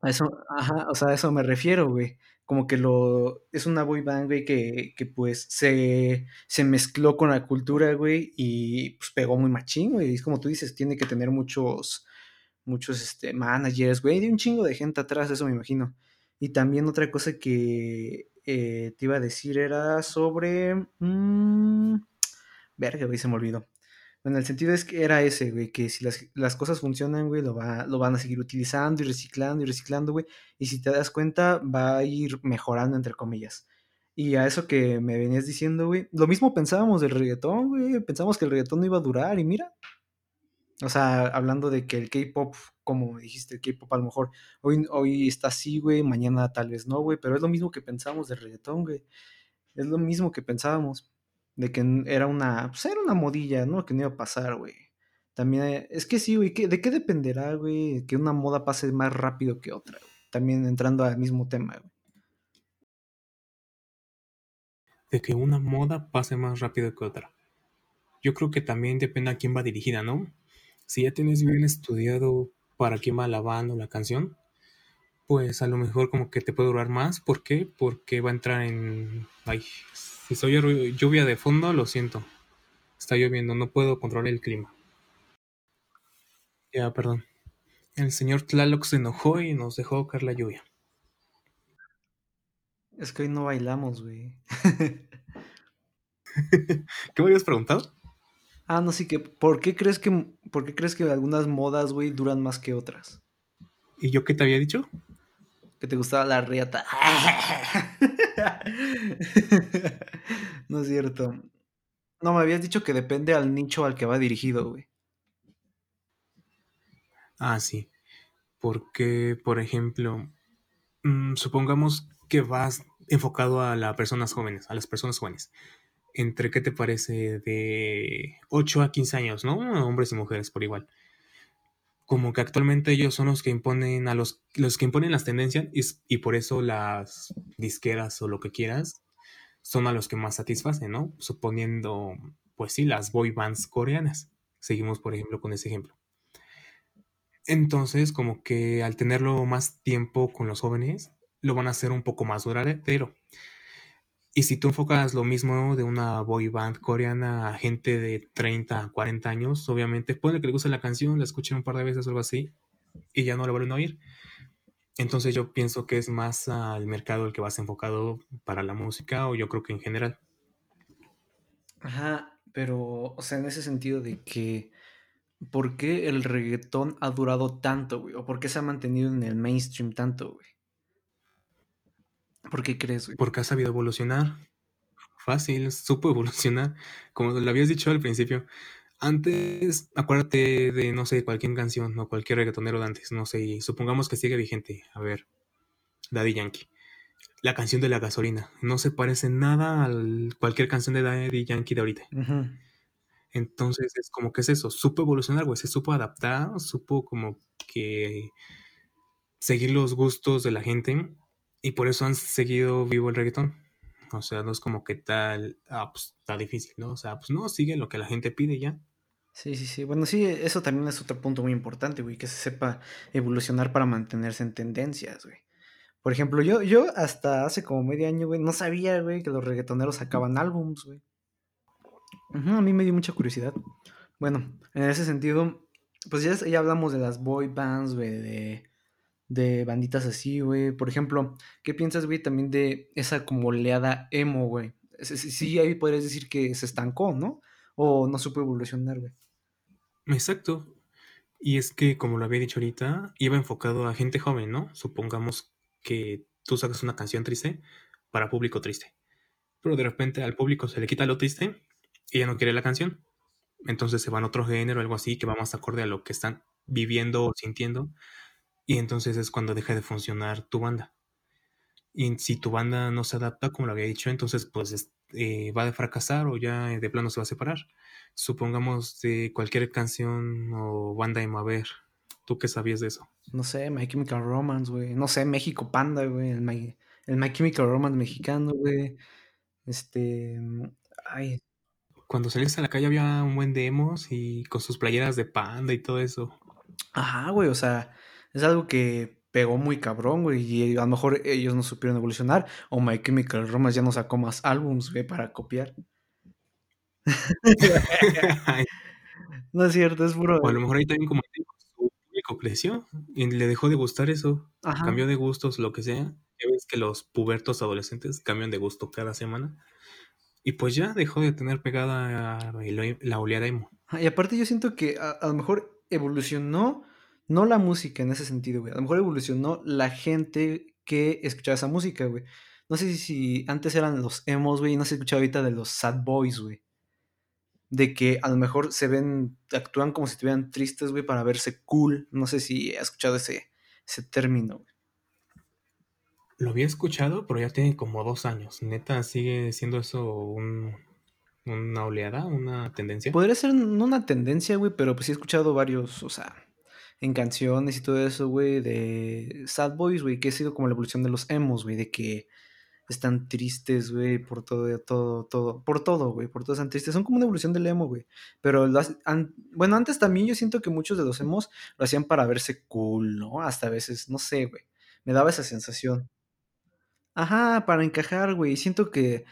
A eso, ajá, o sea, a eso me refiero, güey como que lo, es una boy band, güey, que, que pues se, se mezcló con la cultura, güey, y pues pegó muy machín, güey, es como tú dices, tiene que tener muchos, muchos, este, managers, güey, de un chingo de gente atrás, eso me imagino. Y también otra cosa que eh, te iba a decir era sobre... Mmm, verga, güey, se me olvidó. En el sentido es que era ese, güey, que si las, cosas funcionan, güey, lo, va, lo van a seguir utilizando y reciclando y reciclando, güey. Y si te das cuenta, va a ir mejorando, entre comillas. Y a eso que me venías diciendo, güey, lo mismo pensábamos del reggaetón, güey. Pensábamos que el reggaetón no iba a durar y mira. O sea, hablando de que el K-pop, como dijiste, el K-pop a lo mejor hoy, hoy está así, güey, mañana tal vez no, güey, pero es lo mismo que pensábamos del reggaetón, güey. Es lo mismo que pensábamos de que era una, pues era una modilla, ¿no? Que no iba a pasar, güey. También, eh, es que sí, güey, ¿de qué dependerá, güey? Que una moda pase más rápido que otra? También entrando al mismo tema, güey. De que una moda pase más rápido que otra. Yo creo que también depende a quién va dirigida, ¿no? Si ya tienes bien estudiado para quién va la banda o la canción, pues a lo mejor como que te puede durar más. ¿Por qué? Porque va a entrar en... Ay, si soy lluvia de fondo, lo siento. Está lloviendo, no puedo controlar el clima. Ya, perdón. El señor Tlaloc se enojó y nos dejó caer la lluvia. Es que hoy no bailamos, güey. ¿Qué me habías preguntado? Ah, no, sí que. ¿Por qué crees que, por qué crees que algunas modas, güey, duran más que otras? ¿Y yo qué te había dicho? Que te gustaba la riata. no es cierto. No, me habías dicho que depende al nicho al que va dirigido, güey. Ah, sí. Porque, por ejemplo, mm, supongamos que vas enfocado a las personas jóvenes, a las personas jóvenes. ¿Entre qué te parece? De 8 a 15 años, ¿no? Hombres y mujeres por igual como que actualmente ellos son los que imponen a los, los que imponen las tendencias y, por eso las disqueras o lo que quieras son a los que más satisfacen, ¿no? Suponiendo, pues sí, las boy bands coreanas. Seguimos, por ejemplo, con ese ejemplo. Entonces, como que al tenerlo más tiempo con los jóvenes, lo van a hacer un poco más duradero. Y si tú enfocas lo mismo de una boy band coreana a gente de 30, 40 años, obviamente puede que le guste la canción, la escuchen un par de veces o algo así, y ya no la vuelven a oír. Entonces yo pienso que es más al mercado el que vas enfocado para la música, o yo creo que en general. Ajá, pero, o sea, en ese sentido de que, ¿por qué el reggaetón ha durado tanto, güey? ¿O por qué se ha mantenido en el mainstream tanto, güey? ¿Por qué crees, güey? Porque ha sabido evolucionar. Fácil, supo evolucionar. Como lo habías dicho al principio. Antes, acuérdate de, no sé, cualquier canción o cualquier reggaetonero de antes, no sé, y supongamos que sigue vigente. A ver, Daddy Yankee. La canción de la gasolina. No se parece nada a cualquier canción de Daddy Yankee de ahorita. Entonces es como que es eso, supo evolucionar, güey, se supo adaptar, supo como que seguir los gustos de la gente y por eso han seguido vivo el reggaetón. O sea, no es como que tal, ah, pues está difícil, ¿no? O sea, pues no, sigue lo que la gente pide ya. Sí, sí, sí. Bueno, sí, eso también es otro punto muy importante, güey, que se sepa evolucionar para mantenerse en tendencias, güey. Por ejemplo, yo, yo hasta hace como medio año, güey, no sabía, güey, que los reggaetoneros sacaban álbums, güey. a mí me dio mucha curiosidad. Bueno, en ese sentido, pues ya, ya hablamos de las boy bands, güey, de, de banditas así, güey. Por ejemplo, ¿qué piensas, güey, también de esa como oleada emo, güey? Sí, ahí podrías decir que se estancó, ¿no? O no supo evolucionar, güey. Exacto. Y es que, como lo había dicho ahorita, iba enfocado a gente joven, ¿no? Supongamos que tú sacas una canción triste para público triste. Pero de repente al público se le quita lo triste y ya no quiere la canción. Entonces se van a otro género, algo así, que va más acorde a lo que están viviendo o sintiendo. Y entonces es cuando deja de funcionar tu banda. Y si tu banda no se adapta, como lo había dicho, entonces pues eh, va a fracasar o ya de plano se va a separar. Supongamos de cualquier canción o banda de Maver. ¿Tú qué sabías de eso? No sé, My Chemical Romance, güey. No sé, México Panda, güey. El My, el My Chemical Romance mexicano, güey. Este. Ay. Cuando saliste a la calle había un buen demos y con sus playeras de panda y todo eso. Ajá, güey. O sea, es algo que pegó muy cabrón, güey, y a lo mejor ellos no supieron evolucionar, o My Chemical Romance ya no sacó más álbums, güey, para copiar. no es cierto, es puro. O a lo mejor ahí también como su público creció y le dejó de gustar eso, cambió de gustos, lo que sea. Ya ves que los pubertos adolescentes cambian de gusto cada semana. Y pues ya dejó de tener pegada la oleada emo. Y aparte yo siento que a lo mejor evolucionó no la música en ese sentido, güey. A lo mejor evolucionó la gente que escuchaba esa música, güey. No sé si, antes eran los emos, güey, no se escuchaba ahorita de los sad boys, güey. De que a lo mejor se ven, actúan como si estuvieran tristes, güey, para verse cool. No sé si has escuchado ese, ese término, güey. Lo había escuchado, pero ya tiene como dos años. Neta, sigue siendo eso una oleada, una tendencia. Podría ser una tendencia, güey, pero pues sí he escuchado varios, o sea, en canciones y todo eso, güey, de Sad Boys, güey, que ha sido como la evolución de los emos, güey, de que están tristes, güey, por todo, todo, todo, por todo, güey, por todo están tristes. Son como una evolución del emo, güey. Pero, bueno, antes también yo siento que muchos de los emos lo hacían para verse cool, ¿no? Hasta a veces, no sé, güey. Me daba esa sensación. Ajá, para encajar, güey. Siento que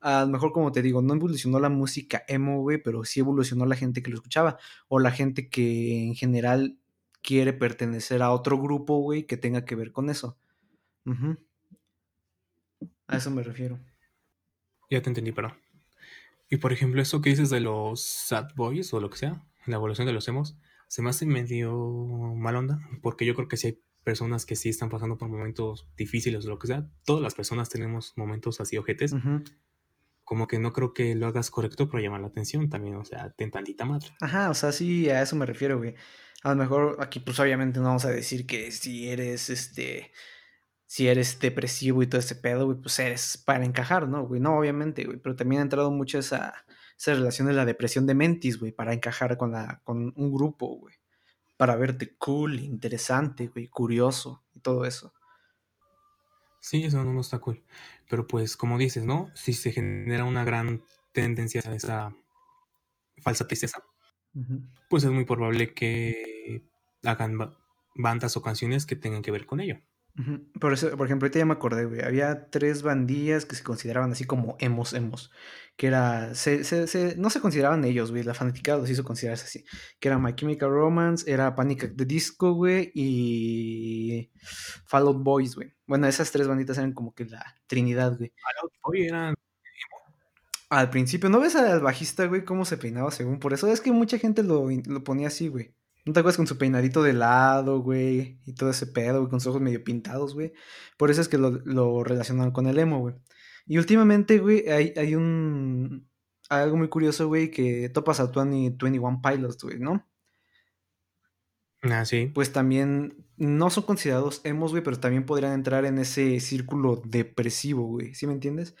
a lo mejor, como te digo, no evolucionó la música emo, güey, pero sí evolucionó la gente que lo escuchaba. O la gente que en general quiere pertenecer a otro grupo, güey, que tenga que ver con eso. A eso me refiero. Ya te entendí, pero. Y por ejemplo, eso que dices de los sad boys o lo que sea, la evolución de los emos, se me hace medio mal onda, porque yo creo que sí hay personas que sí están pasando por momentos difíciles o lo que sea. Todas las personas tenemos momentos así ojetes. Como que no creo que lo hagas correcto pero llamar la atención también, o sea, ten tantita madre. Ajá, o sea, sí, a eso me refiero, güey a lo mejor aquí pues obviamente no vamos a decir que si eres este si eres depresivo y todo ese pedo, güey, pues eres para encajar, ¿no? No, obviamente, güey, pero también ha entrado mucho esa, esa relación de la depresión de mentis, güey, para encajar con, la, con un grupo, güey, para verte cool, interesante, güey, curioso y todo eso. Sí, eso no, está cool. Pero pues, como dices, ¿no? Si se genera una gran tendencia a esa falsa tristeza, pues es muy probable que hagan bandas o canciones que tengan que ver con ello. Por eso, por ejemplo, ahorita ya me acordé, güey. Había tres bandillas que se consideraban así como emos, emos. Que era. Se, se, no se consideraban ellos, güey. La fanaticada los hizo considerarse así. Que era My Chemical Romance, era Panic at the Disco, güey. Y. Fall Out Boys, güey. Bueno, esas tres banditas eran como que la trinidad, güey. Fall Out Boys eran. Al principio, ¿no ves al bajista, güey, cómo se peinaba según por eso? Es que mucha gente lo, lo ponía así, güey. ¿No te acuerdas con su peinadito de lado, güey? Y todo ese pedo, güey, con sus ojos medio pintados, güey. Por eso es que lo, lo relacionaron con el emo, güey. Y últimamente, güey, hay, hay un... Algo muy curioso, güey, que topas a 20, 21 Pilots, güey, ¿no? Ah, sí. Pues también no son considerados emos, güey, pero también podrían entrar en ese círculo depresivo, güey. ¿Sí me entiendes?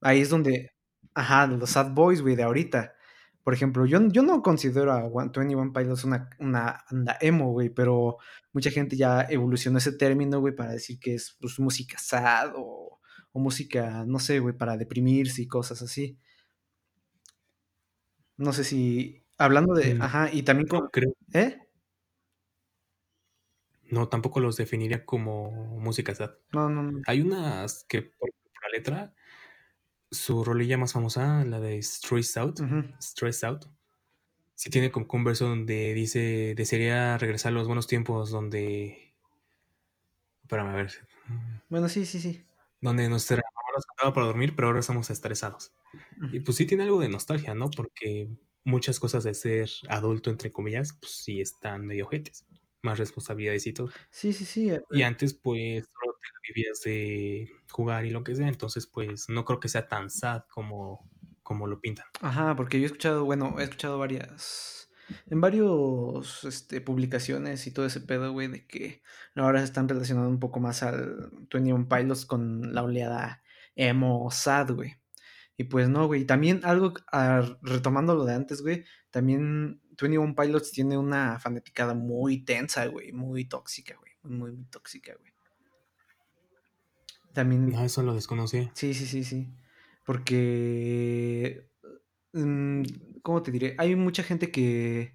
Ahí es donde... Ajá, los sad boys, güey, de ahorita. Por ejemplo, yo, yo no considero a 21 Pilots una, una anda emo, güey, pero mucha gente ya evolucionó ese término, güey, para decir que es pues, música sad o, música, no sé, güey, para deprimirse y cosas así. No sé si. Hablando de. Mm, ajá, y también con. creo. ¿Eh? No, tampoco los definiría como música sad. No, no, no. Hay unas que, por la letra, su rolilla más famosa, la de Stress Out, Stress Out, sí tiene como un verso donde dice, desearía regresar a los buenos tiempos donde... Espérame, a ver. Bueno, sí, sí, sí. Donde nuestra mamá nos cantaba para dormir, pero ahora estamos estresados. Y pues sí tiene algo de nostalgia, ¿no? Porque muchas cosas de ser adulto, entre comillas, pues sí están medio ojetes. Más responsabilidades y todo. Sí, sí, sí. Y eh, antes, pues, vivías de jugar y lo que sea, entonces pues no creo que sea tan sad como, como lo pintan. Ajá, porque yo he escuchado, bueno, he escuchado varias, en varios este, publicaciones y todo ese pedo, güey, de que ahora se están relacionando un poco más al 21 Pilots con la oleada emo sad, güey. Y pues no, güey. También algo, retomando lo de antes, güey, también 21 Pilots tiene una fanaticada muy tensa, güey, muy tóxica, güey, muy, muy tóxica, güey. También. Ah, eso lo desconocí. Sí, sí, sí, sí. Porque. Mm, ¿Cómo te diré? Hay mucha gente que.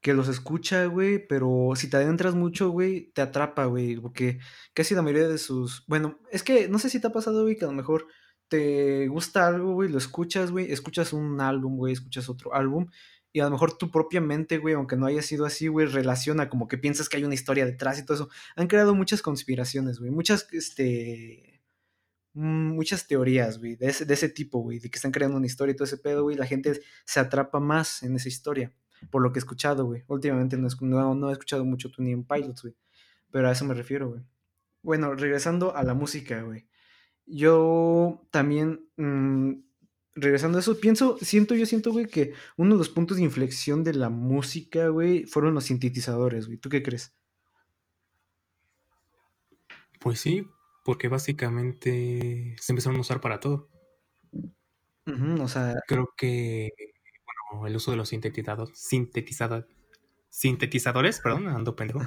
Que los escucha, güey, pero si te adentras mucho, güey, te atrapa, güey, porque casi la mayoría de sus... Bueno, es que no sé si te ha pasado, güey, que a lo mejor te gusta algo, güey, lo escuchas, güey, escuchas un álbum, güey, escuchas otro álbum, y a lo mejor tu propia mente, güey, aunque no haya sido así, güey, relaciona como que piensas que hay una historia detrás y todo eso. Han creado muchas conspiraciones, güey, muchas, este, muchas teorías, güey, de ese, de ese tipo, güey, de que están creando una historia y todo ese pedo, güey, la gente se atrapa más en esa historia, por lo que he escuchado, güey. Últimamente no, no, he escuchado mucho Tuning Pilots, güey, pero a eso me refiero, güey. Bueno, regresando a la música, güey. Yo también, mm, regresando a eso, pienso, siento, yo siento, güey, que uno de los puntos de inflexión de la música, güey, fueron los sintetizadores, güey. ¿Tú qué crees? Pues sí, porque básicamente se empezaron a usar para todo. o sea. Creo que bueno, el uso de los sintetizadores, sintetizadores, sintetizadores, perdón, ando pendejo.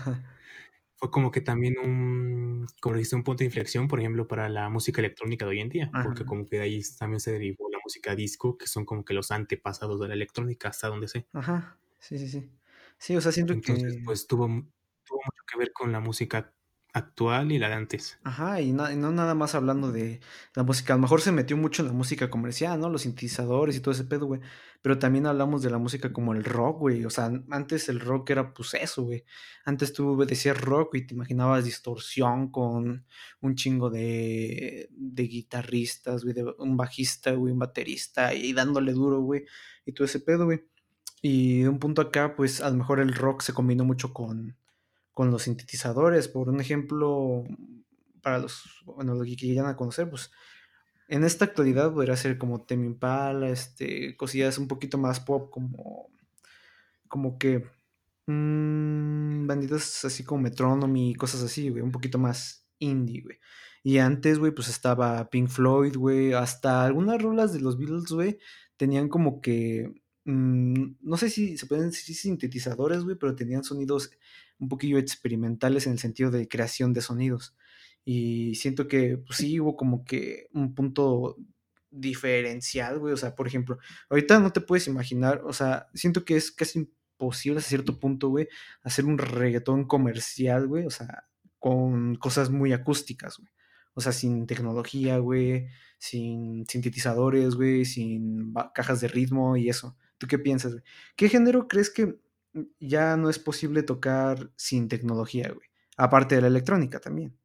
Fue como que también un, como dijiste, un punto de inflexión, por ejemplo, para la música electrónica de hoy en día, porque como que de ahí también se derivó la música disco, que son como que los antepasados de la electrónica, hasta donde sé. Ajá, sí, sí, sí. Sí, o sea, siento Entonces, pues tuvo, tuvo mucho que ver con la música actual y la de antes. Ajá, y, no nada más hablando de la música. A lo mejor se metió mucho en la música comercial, ¿no? Los sintetizadores y todo ese pedo, güey. Pero también hablamos de la música como el rock, güey. O sea, antes el rock era pues eso, güey. Antes tú decías rock y te imaginabas distorsión con un chingo de, de guitarristas, güey, de un bajista, güey, un baterista y dándole duro, güey. Y todo ese pedo, güey. Y de un punto acá, pues a lo mejor el rock se combinó mucho con con los sintetizadores. Por un ejemplo, para los, bueno, los que quieran a conocer, pues en esta actualidad podría ser como Temi Impala, este, cosillas un poquito más pop, como, como que mmm, banditas así como Metronomy cosas así, güey, un poquito más indie, güey. Y antes, güey, pues estaba Pink Floyd, güey, hasta algunas rolas de los Beatles, güey, tenían como que, mm, no sé si se pueden decir sintetizadores, güey, pero tenían sonidos un poquillo experimentales en el sentido de creación de sonidos. Y siento que pues, sí hubo como que un punto diferencial, güey. O sea, por ejemplo, ahorita no te puedes imaginar, o sea, siento que es casi imposible a cierto punto, güey, hacer un reggaetón comercial, güey. O sea, con cosas muy acústicas, güey. O sea, sin tecnología, güey, sin sintetizadores, güey, sin cajas de ritmo y eso. ¿Tú qué piensas, güey? ¿Qué género crees que ya no es posible tocar sin tecnología, güey? Aparte de la electrónica también.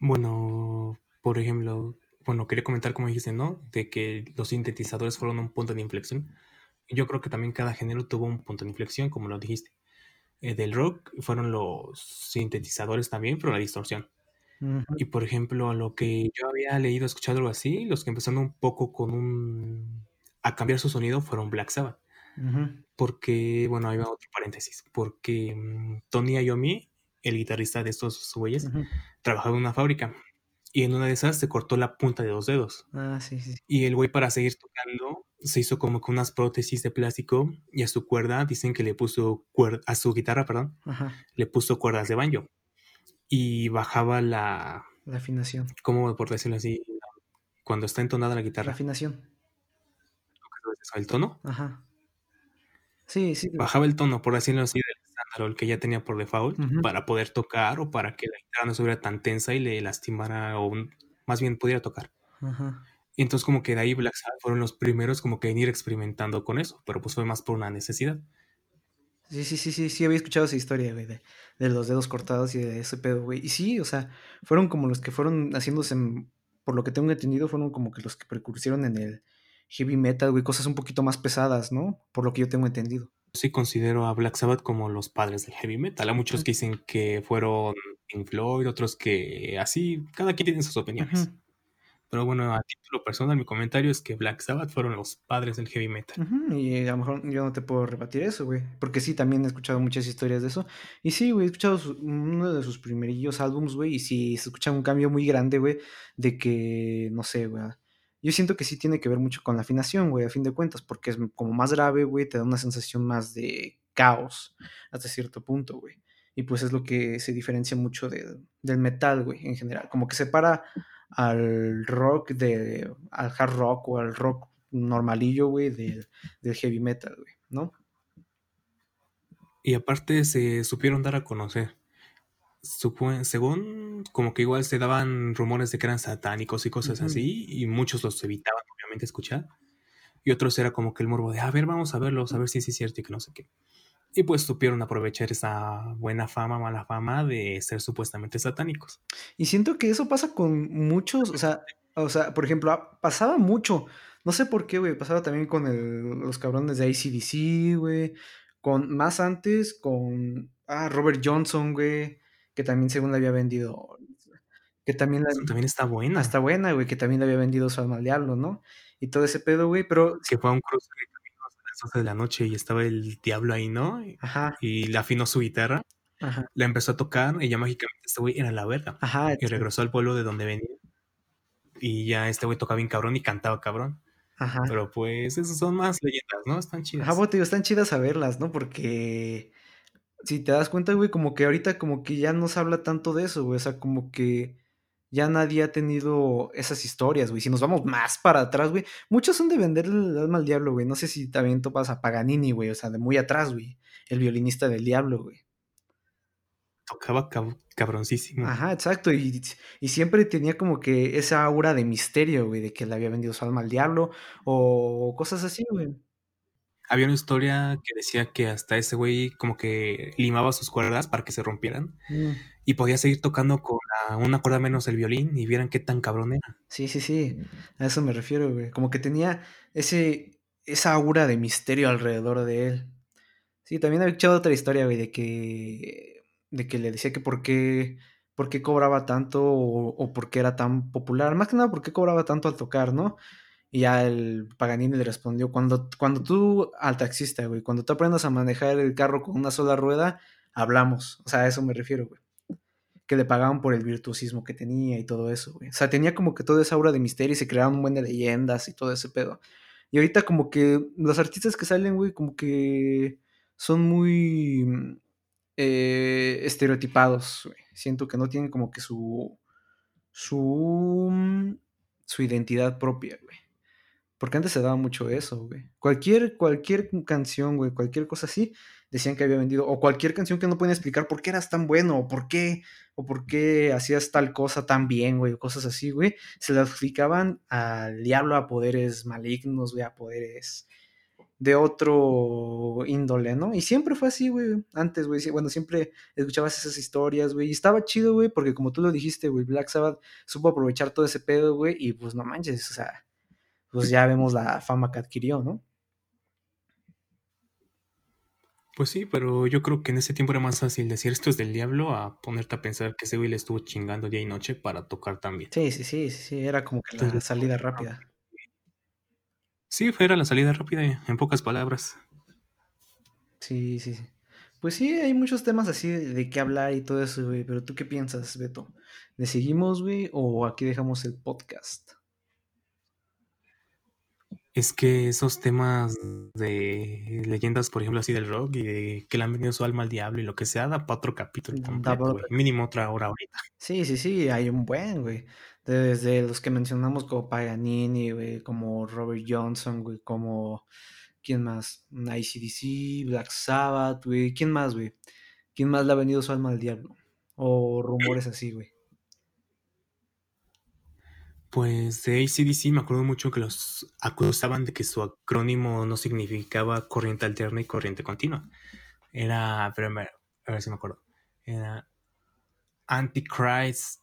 Bueno, por ejemplo, bueno, quería comentar como dijiste, ¿no? De que los sintetizadores fueron un punto de inflexión. Yo creo que también cada género tuvo un punto de inflexión, como lo dijiste. Eh, del rock fueron los sintetizadores también, pero la distorsión. Y por ejemplo, a lo que yo había leído, escuchado algo así, los que empezaron un poco con un... a cambiar su sonido fueron Black Sabbath. Porque, bueno, ahí va otro paréntesis, porque mm, Tony Iommi, el guitarrista de estos güeyes, trabajaba en una fábrica y en una de esas se cortó la punta de dos dedos. Ah, sí, sí. Y el güey para seguir tocando se hizo como con unas prótesis de plástico y a su cuerda dicen que le puso cuerda, a su guitarra, perdón, le puso cuerdas de banjo y bajaba la... La afinación. ¿Cómo por decirlo así? Cuando está entonada la guitarra. La afinación. ¿El tono? Ajá. Sí, sí. Bajaba el tono, por decirlo así, del el que ya tenía por default, para poder tocar o para que la guitarra no estuviera tan tensa y le lastimara o más bien pudiera tocar. Ajá. Y entonces como que de ahí Black Sabbath fueron los primeros como que en ir experimentando con eso, pero pues fue más por una necesidad. Sí, sí, sí, sí, sí, había escuchado esa historia, güey, de, los dedos cortados y de ese pedo, güey. Y sí, o sea, fueron como los que fueron haciéndose, por lo que tengo entendido, fueron como que los que precursieron en el heavy metal, güey, cosas un poquito más pesadas, ¿no? Por lo que yo tengo entendido. Sí considero a Black Sabbath como los padres del heavy metal. Hay muchos que dicen que fueron Pink Floyd, otros que así, cada quien tiene sus opiniones. Pero bueno, a título personal, mi comentario es que Black Sabbath fueron los padres del heavy metal. y a lo mejor yo no te puedo rebatir eso, güey. Porque sí, también he escuchado muchas historias de eso. Y sí, güey, he escuchado uno de sus primerillos álbums, güey. Y sí, se escucha un cambio muy grande, güey. De que, no sé, güey. Yo siento que sí tiene que ver mucho con la afinación, güey, a fin de cuentas. Porque es como más grave, güey. Te da una sensación más de caos hasta cierto punto, güey. Y pues es lo que se diferencia mucho del metal, güey, en general. Como que separa al rock de, al hard rock o al rock normalillo, güey, del, heavy metal, güey, ¿no? Y aparte se supieron dar a conocer. Según, como que igual se daban rumores de que eran satánicos y cosas así, y muchos los evitaban, obviamente, escuchar. Y otros era como que el morbo de, a ver, vamos a verlos, a ver si es cierto y que no sé qué. Y pues supieron aprovechar esa buena fama, mala fama de ser supuestamente satánicos. Y siento que eso pasa con muchos, o sea, o sea, por ejemplo, pasaba mucho. No sé por qué, güey. Pasaba también con los cabrones de ACDC, güey. Con, más antes, con ah, Robert Johnson, güey. Que también según le había vendido. Que también, también está buena. Está buena, güey. Que también le había vendido su alma al diablo, ¿no? Y todo ese pedo, güey. Pero. Que fue un cruce de la noche y estaba el diablo ahí, ¿no? Ajá. Y le afinó su guitarra. Ajá. La empezó a tocar y ya mágicamente este güey era la verga. Ajá. Y regresó al pueblo de donde venía. Y ya este güey tocaba bien cabrón y cantaba cabrón. Ajá. Pero pues esas son más leyendas, ¿no? Están chidas. Ajá, tío, están chidas a verlas, ¿no? Porque si te das cuenta, güey, como que ahorita como que ya no se habla tanto de eso, güey. O sea, como que ya nadie ha tenido esas historias, güey. Si nos vamos más para atrás, güey, muchos son de vender el alma al diablo, güey. No sé si también topas a Paganini, güey, o sea, de muy atrás, güey. El violinista del diablo, güey. Tocaba cabroncísimo. Ajá, exacto. Y, y, siempre tenía como que esa aura de misterio, güey, de que le había vendido su alma al diablo o cosas así, güey. Había una historia que decía que hasta ese güey como que limaba sus cuerdas para que se rompieran. Mm y podía seguir tocando con una cuerda menos el violín y vieran qué tan cabrón era. Sí, sí, sí, a eso me refiero, güey. Como que tenía ese, esa aura de misterio alrededor de él. Sí, también he escuchado otra historia, güey, de que, de que le decía que por qué, por qué cobraba tanto o, o por qué era tan popular. Más que nada, por qué cobraba tanto al tocar, ¿no? Y ya el Paganini le respondió, cuando, cuando tú, al taxista, güey, cuando tú aprendas a manejar el carro con una sola rueda, hablamos. O sea, a eso me refiero, güey que le pagaban por el virtuosismo que tenía y todo eso, güey. O sea, tenía como que toda esa aura de misterio y se crearon un buen de leyendas y todo ese pedo. Y ahorita como que los artistas que salen, güey, como que son muy eh, estereotipados, güey. Siento que no tienen como que su su su identidad propia, güey. Porque antes se daba mucho eso, güey. Cualquier, cualquier canción, güey, cualquier cosa así, decían que había vendido, o cualquier canción que no pueden explicar por qué eras tan bueno, o por qué, o por qué hacías tal cosa tan bien, güey, cosas así, güey, se le adjudicaban al diablo a poderes malignos, güey, a poderes de otro índole, ¿no? Y siempre fue así, güey, antes, güey, bueno, siempre escuchabas esas historias, güey, y estaba chido, güey, porque como tú lo dijiste, güey, Black Sabbath supo aprovechar todo ese pedo, güey, y pues no manches, o sea, pues ya vemos la fama que adquirió, ¿no? Pues sí, pero yo creo que en ese tiempo era más fácil decir esto es del diablo a ponerte a pensar que ese güey le estuvo chingando día y noche para tocar también. Sí, sí, sí, sí, era como que la salida rápida. Sí, fue era la salida rápida, en pocas palabras. Sí, sí, sí. Pues sí, hay muchos temas así de, qué hablar y todo eso, güey, pero ¿tú qué piensas, Beto? ¿Le seguimos, güey, o aquí dejamos el podcast? Es que esos temas de leyendas, por ejemplo, así del rock y de que le han venido su alma al diablo y lo que sea, da para otro capítulo Mínimo otra hora ahorita. Sí, sí, sí, hay un buen, güey. Desde los que mencionamos como Paganini, güey, como Robert Johnson, güey, como... ¿Quién más? ICDC, Black Sabbath, güey. ¿Quién más, güey? ¿Quién más le ha venido su alma al diablo? O rumores así, güey. Pues de ACDC me acuerdo mucho que los acusaban de que su acrónimo no significaba corriente alterna y corriente continua. Era, a ver si me acuerdo. Era Antichrist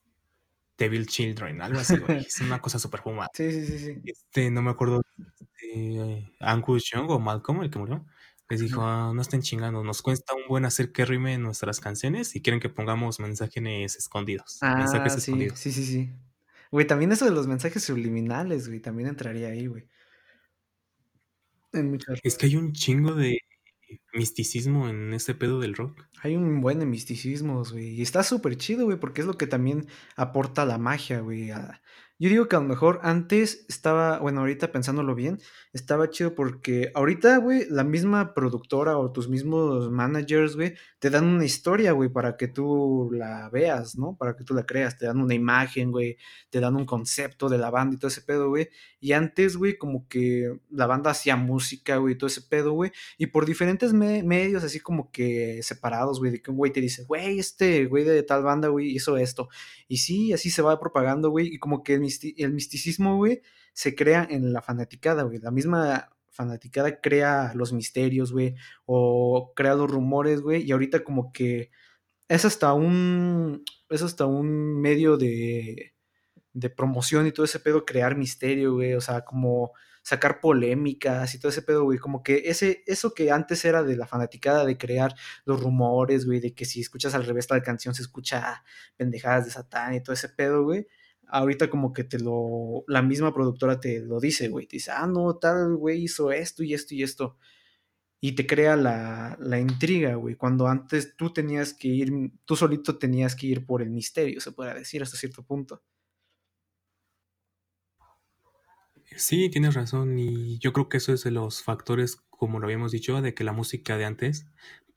Devil Children, algo así, güey. Es una cosa súper fumada. Sí, sí, sí, sí. Este, no me acuerdo de Angus Young o Malcolm, el que murió. Les dijo, ah, no estén chingando, nos cuesta un buen hacer que rime nuestras canciones y quieren que pongamos mensajes escondidos. Ah, mensajes sí, escondidos. Sí, sí, sí. Güey, también eso de los mensajes subliminales, güey, también entraría ahí, güey. Es que hay un chingo de misticismo en ese pedo del rock. Hay un buen de misticismo, güey. Y está súper chido, güey, porque es lo que también aporta la magia, güey, a, yo digo que a lo mejor antes estaba, bueno, ahorita pensándolo bien, estaba chido porque ahorita, güey, la misma productora o tus mismos managers, güey, te dan una historia, güey, para que tú la veas, ¿no? Para que tú la creas, te dan una imagen, güey, te dan un concepto de la banda y todo ese pedo, güey. Y antes, güey, como que la banda hacía música, güey, todo ese pedo, güey, y por diferentes medios, así como que separados, güey, de que un güey te dice, güey, este güey de tal banda, güey, hizo esto. Y sí, así se va propagando, güey, y como que el misticismo, güey, se crea en la fanaticada, güey. La misma fanaticada crea los misterios, güey, o crea los rumores, güey, y ahorita como que es hasta un, es hasta un medio de, de promoción y todo ese pedo, crear misterio, güey, o sea, como sacar polémicas y todo ese pedo, güey, como que ese, eso que antes era de la fanaticada de crear los rumores, güey, de que si escuchas al revés la canción se escucha pendejadas de Satán y todo ese pedo, güey, ahorita como que te lo, la misma productora te lo dice, güey, te dice, ah, no, tal güey hizo esto y esto y esto. Y te crea la, la intriga, güey, cuando antes tú tenías que ir, tú solito tenías que ir por el misterio, se puede decir, hasta cierto punto. Sí, tienes razón y yo creo que eso es de los factores, como lo habíamos dicho, de que la música de antes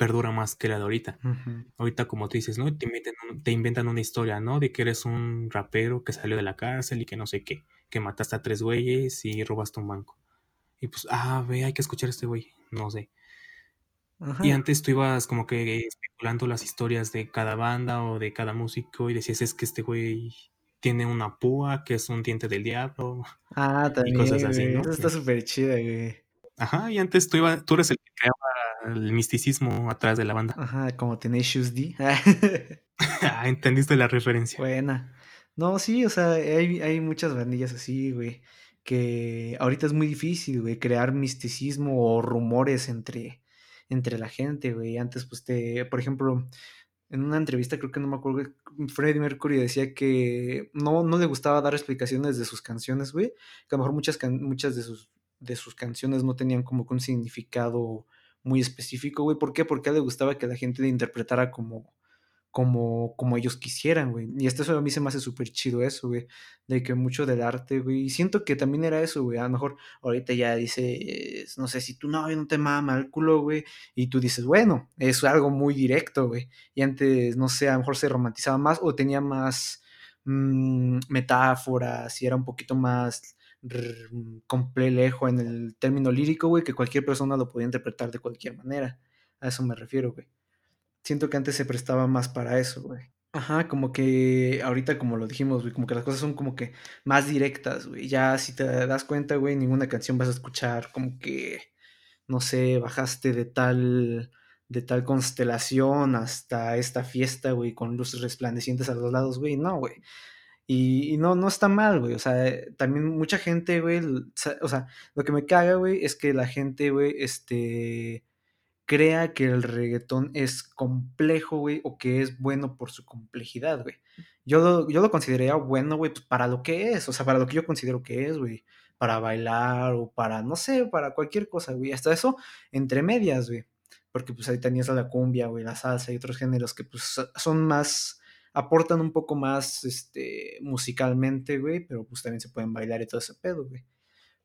perdura más que la de ahorita. Ahorita, como tú dices, ¿no? Te inventan, te inventan una historia, ¿no? De que eres un rapero que salió de la cárcel y que no sé qué, que mataste a tres güeyes y robaste un banco. Y pues, ah, ve, hay que escuchar a este güey, no sé. Y antes tú ibas como que especulando las historias de cada banda o de cada músico y decías, es que este güey tiene una púa que es un diente del diablo. Ah, también. Y cosas así, ¿no? Eso está súper chido, güey. Ajá, y antes tú, iba, tú eres el que creaba el misticismo atrás de la banda. Ajá, como Tenacious D. ah, entendiste la referencia. Buena. No, sí, o sea, hay, hay muchas bandillas así, güey, que ahorita es muy difícil, güey, crear misticismo o rumores entre, entre la gente, güey. Antes, pues, te, por ejemplo, en una entrevista, creo que no me acuerdo, Freddie Mercury decía que no, no le gustaba dar explicaciones de sus canciones, güey, que a lo mejor muchas, muchas de, sus, de sus canciones no tenían como que un significado muy específico, güey. ¿Por qué? Porque a él le gustaba que la gente le interpretara como, como, como ellos quisieran, güey. Y esto a mí se me hace súper chido eso, güey. De que mucho del arte, güey. Y siento que también era eso, güey. A lo mejor ahorita ya dices, no sé, si tu novio no te mama el culo, güey. Y tú dices, bueno, es algo muy directo, güey. Y antes, no sé, a lo mejor se romantizaba más o tenía más mmm, metáforas y era un poquito más complejo en el término lírico, güey, que cualquier persona lo podía interpretar de cualquier manera. A eso me refiero, güey. Siento que antes se prestaba más para eso, güey. Ajá, como que ahorita como lo dijimos, güey, como que las cosas son como que más directas, güey. Ya si te das cuenta, güey, ninguna canción vas a escuchar como que, no sé, bajaste de tal, de tal constelación hasta esta fiesta, güey, con luces resplandecientes a los lados, güey. No, güey. Y, no, no está mal, güey. O sea, también mucha gente, güey, o sea, lo que me caga, güey, es que la gente, güey, este crea que el reggaetón es complejo, güey, o que es bueno por su complejidad, güey. Yo lo, yo lo consideraría bueno, güey, pues para lo que es, o sea, para lo que yo considero que es, güey. Para bailar o para, no sé, para cualquier cosa, güey. Hasta eso, entre medias, güey. Porque pues ahí tenías la cumbia, güey, la salsa y otros géneros que pues son más, aportan un poco más, este, musicalmente, güey, pero pues también se pueden bailar y todo ese pedo, güey.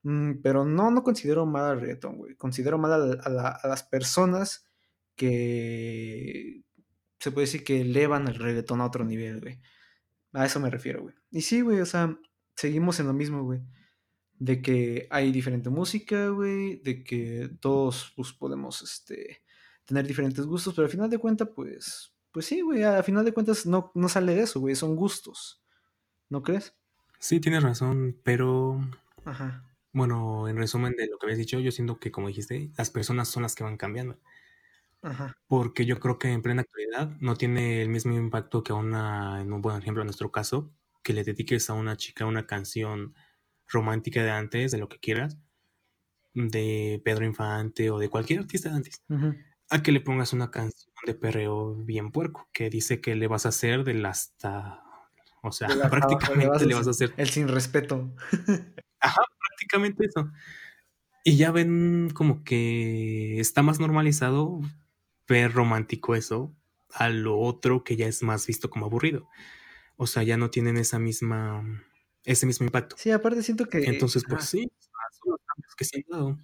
Mm, pero no, no considero mal al reggaetón, güey. Considero mal a, las personas que se puede decir que elevan el reggaetón a otro nivel, güey. A eso me refiero, güey. Y sí, güey, o sea, seguimos en lo mismo, güey. De que hay diferente música, güey. De que todos pues, podemos este, tener diferentes gustos. Pero al final de cuentas, pues, pues sí, güey. Al final de cuentas no, no sale de eso, güey. Son gustos. ¿No crees? Sí, tienes razón, pero... Ajá. Bueno, en resumen de lo que habías dicho, yo siento que, como dijiste, las personas son las que van cambiando. Ajá. Porque yo creo que en plena actualidad no tiene el mismo impacto que a una, en un buen ejemplo en nuestro caso, que le dediques a una chica una canción romántica de antes, de lo que quieras, de Pedro Infante o de cualquier artista de antes, a que le pongas una canción de perreo bien puerco, que dice que le vas a hacer del hasta, o sea, prácticamente le vas a hacer el sin respeto. Ajá, prácticamente eso. Y ya ven como que está más normalizado ver romántico eso a lo otro que ya es más visto como aburrido. O sea, ya no tienen esa misma, ese mismo impacto. Sí, aparte siento que... Entonces, pues sí, son los cambios que se han dado.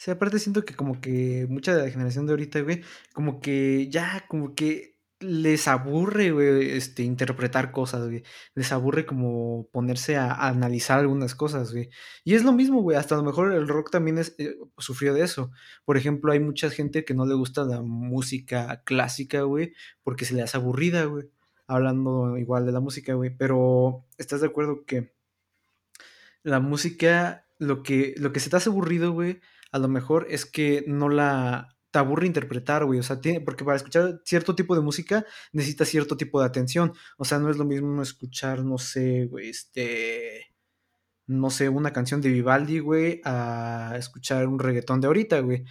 Sí, aparte siento que como que mucha de la generación de ahorita, güey, como que ya, como que les aburre, güey, este, interpretar cosas, güey. Les aburre como ponerse a, analizar algunas cosas, güey. Y es lo mismo, güey. Hasta a lo mejor el rock también es, eh, sufrió de eso. Por ejemplo, hay mucha gente que no le gusta la música clásica, güey, porque se le hace aburrida, güey. Hablando igual de la música, güey. Pero, ¿estás de acuerdo que la música, lo que, lo que se te hace aburrido, güey, a lo mejor es que no la te aburre interpretar, güey. O sea, tiene, porque para escuchar cierto tipo de música necesitas cierto tipo de atención. O sea, no es lo mismo escuchar, no sé, güey, este. No sé, una canción de Vivaldi, güey, a escuchar un reggaetón de ahorita, güey.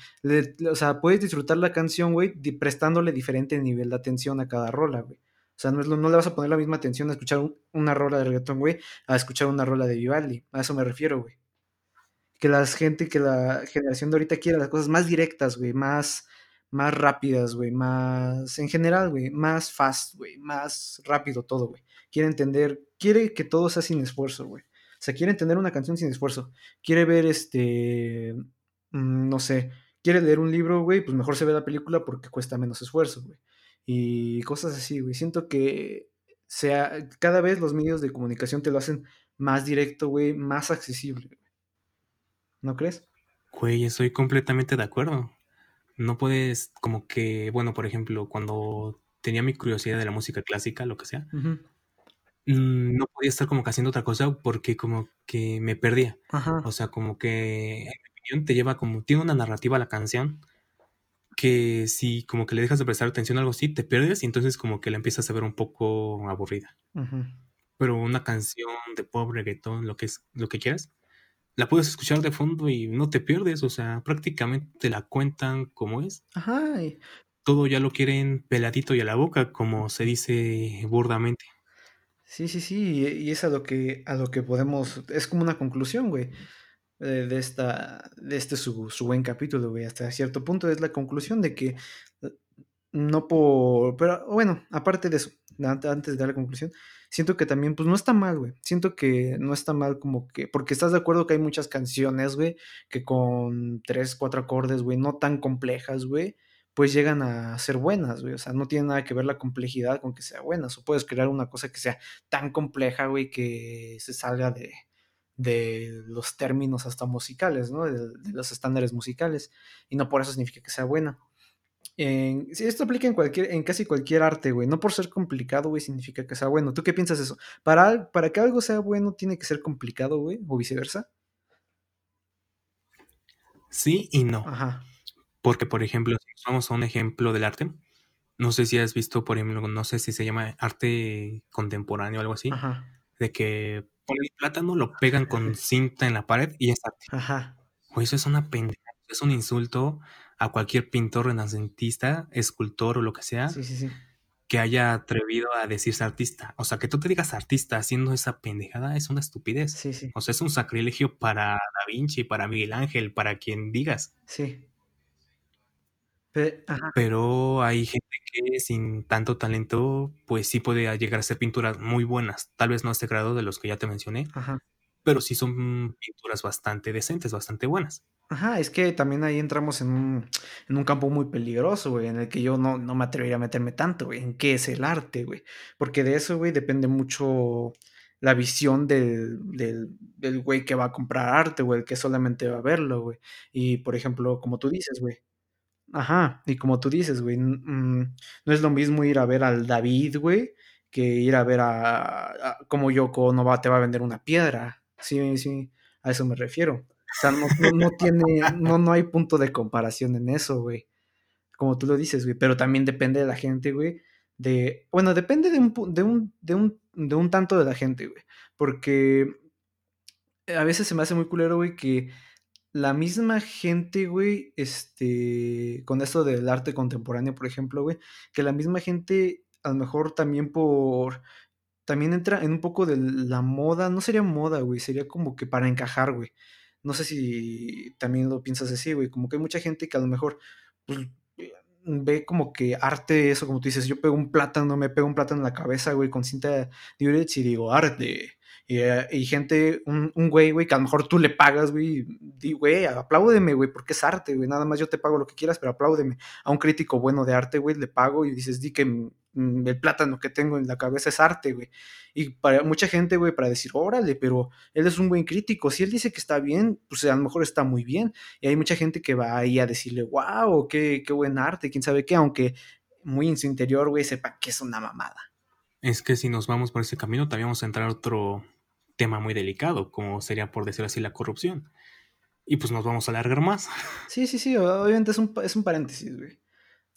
o sea, puedes disfrutar la canción, güey, prestándole diferente nivel de atención a cada rola, güey. O sea, no, es no le vas a poner la misma atención a escuchar una rola de reggaetón, güey, a escuchar una rola de Vivaldi. A eso me refiero, güey que la gente, que la generación de ahorita quiere las cosas más directas, güey, más, más rápidas, güey, más, en general, güey, más fast, güey, más rápido todo, güey. Quiere entender, quiere que todo sea sin esfuerzo, güey. O sea, quiere entender una canción sin esfuerzo. Quiere ver, este, mm, no sé, quiere leer un libro, güey, pues mejor se ve la película porque cuesta menos esfuerzo, güey. Y cosas así, güey. Siento que sea, cada vez los medios de comunicación te lo hacen más directo, güey, más accesible. ¿No crees? Güey, estoy completamente de acuerdo. No puedes, como que, bueno, por ejemplo, cuando tenía mi curiosidad de la música clásica, lo que sea, mm, no podía estar como que haciendo otra cosa porque como que me perdía. O sea, como que, en mi opinión, te lleva como, tiene una narrativa la canción que si como que le dejas de prestar atención a algo así, te pierdes y entonces como que la empiezas a ver un poco aburrida. Pero una canción de pop, reggaetón, lo que es, lo que quieras, la puedes escuchar de fondo y no te pierdes, o sea, prácticamente te la cuentan como es. Ajá. Todo ya lo quieren peladito y a la boca, como se dice burdamente. Sí, sí, sí, y es a lo que, a lo que podemos, es como una conclusión, güey, de, esta, de este su, su buen capítulo, güey, hasta cierto punto es la conclusión de que no por, pero bueno, aparte de eso, antes de dar la conclusión, siento que también, pues no está mal, güey. Siento que no está mal como que, porque estás de acuerdo que hay muchas canciones, güey, que con tres, cuatro acordes, güey, no tan complejas, güey, pues llegan a ser buenas, güey. O sea, no tiene nada que ver la complejidad con que sea buenas. O puedes crear una cosa que sea tan compleja, güey, que se salga de, de los términos hasta musicales, ¿no? De, de, los estándares musicales. Y no por eso significa que sea buena. En, esto aplica en, cualquier, en casi cualquier arte, güey. No por ser complicado, güey, significa que sea bueno. ¿Tú qué piensas de eso? Para, para que algo sea bueno, tiene que ser complicado, güey, o viceversa. Sí y no. Ajá. Porque, por ejemplo, si vamos a un ejemplo del arte, no sé si has visto, por ejemplo, no sé si se llama arte contemporáneo o algo así, Ajá. de que por el plátano lo pegan con cinta en la pared y es arte. Ajá. O eso es una pendeja, es un insulto a cualquier pintor renacentista, escultor o lo que sea, que haya atrevido a decirse artista. O sea, que tú te digas artista haciendo esa pendejada es una estupidez. O sea, es un sacrilegio para Da Vinci, para Miguel Ángel, para quien digas. Sí. Pero hay gente que sin tanto talento, pues sí puede llegar a hacer pinturas muy buenas. Tal vez no a este grado de los que ya te mencioné, pero sí son pinturas bastante decentes, bastante buenas. Ajá, es que también ahí entramos en un, en un campo muy peligroso, güey, en el que yo no, no me atrevería a meterme tanto, güey, en qué es el arte, güey. Porque de eso, güey, depende mucho la visión del, del, del güey que va a comprar arte, güey, el que solamente va a verlo, güey. Y, por ejemplo, como tú dices, güey, Ajá, y como tú dices, güey, mm, no es lo mismo ir a ver al David, güey, que ir a ver a, como Yoko no va, te va a vender una piedra. Sí, sí, a eso me refiero. O sea, no, no, tiene, no, no hay punto de comparación en eso, güey. Como tú lo dices, güey, pero también depende de la gente, güey. De, bueno, depende de un, de un, de un, de un tanto de la gente, güey. Porque a veces se me hace muy culero, güey, que la misma gente, güey, este, con esto del arte contemporáneo, por ejemplo, güey, que la misma gente, a lo mejor también por, también entra en un poco de la moda, no sería moda, güey, sería como que para encajar, güey. No sé si también lo piensas así, güey, como que hay mucha gente que a lo mejor, pues, ve como que arte, eso, como tú dices, yo pego un plátano, me pego un plátano en la cabeza, güey, con cinta de y digo, arte eh, y, gente, un, un güey, güey, que a lo mejor tú le pagas, güey, di, güey, apláudeme, güey, porque es arte, güey, nada más yo te pago lo que quieras, pero apláudeme. A un crítico bueno de arte, güey, le pago y dices, di que mm, el plátano que tengo en la cabeza es arte, güey. Y para mucha gente, güey, para decir, órale, pero él es un buen crítico. Si él dice que está bien, pues a lo mejor está muy bien. Y hay mucha gente que va ahí a decirle, wow, qué, qué buen arte, quién sabe qué, aunque muy en su interior, güey, sepa que es una mamada. Es que si nos vamos por ese camino, también vamos a entrar a otro tema muy delicado, como sería por decir así la corrupción. Y pues nos vamos a alargar más. Sí, sí, sí, obviamente es un, es un paréntesis, güey.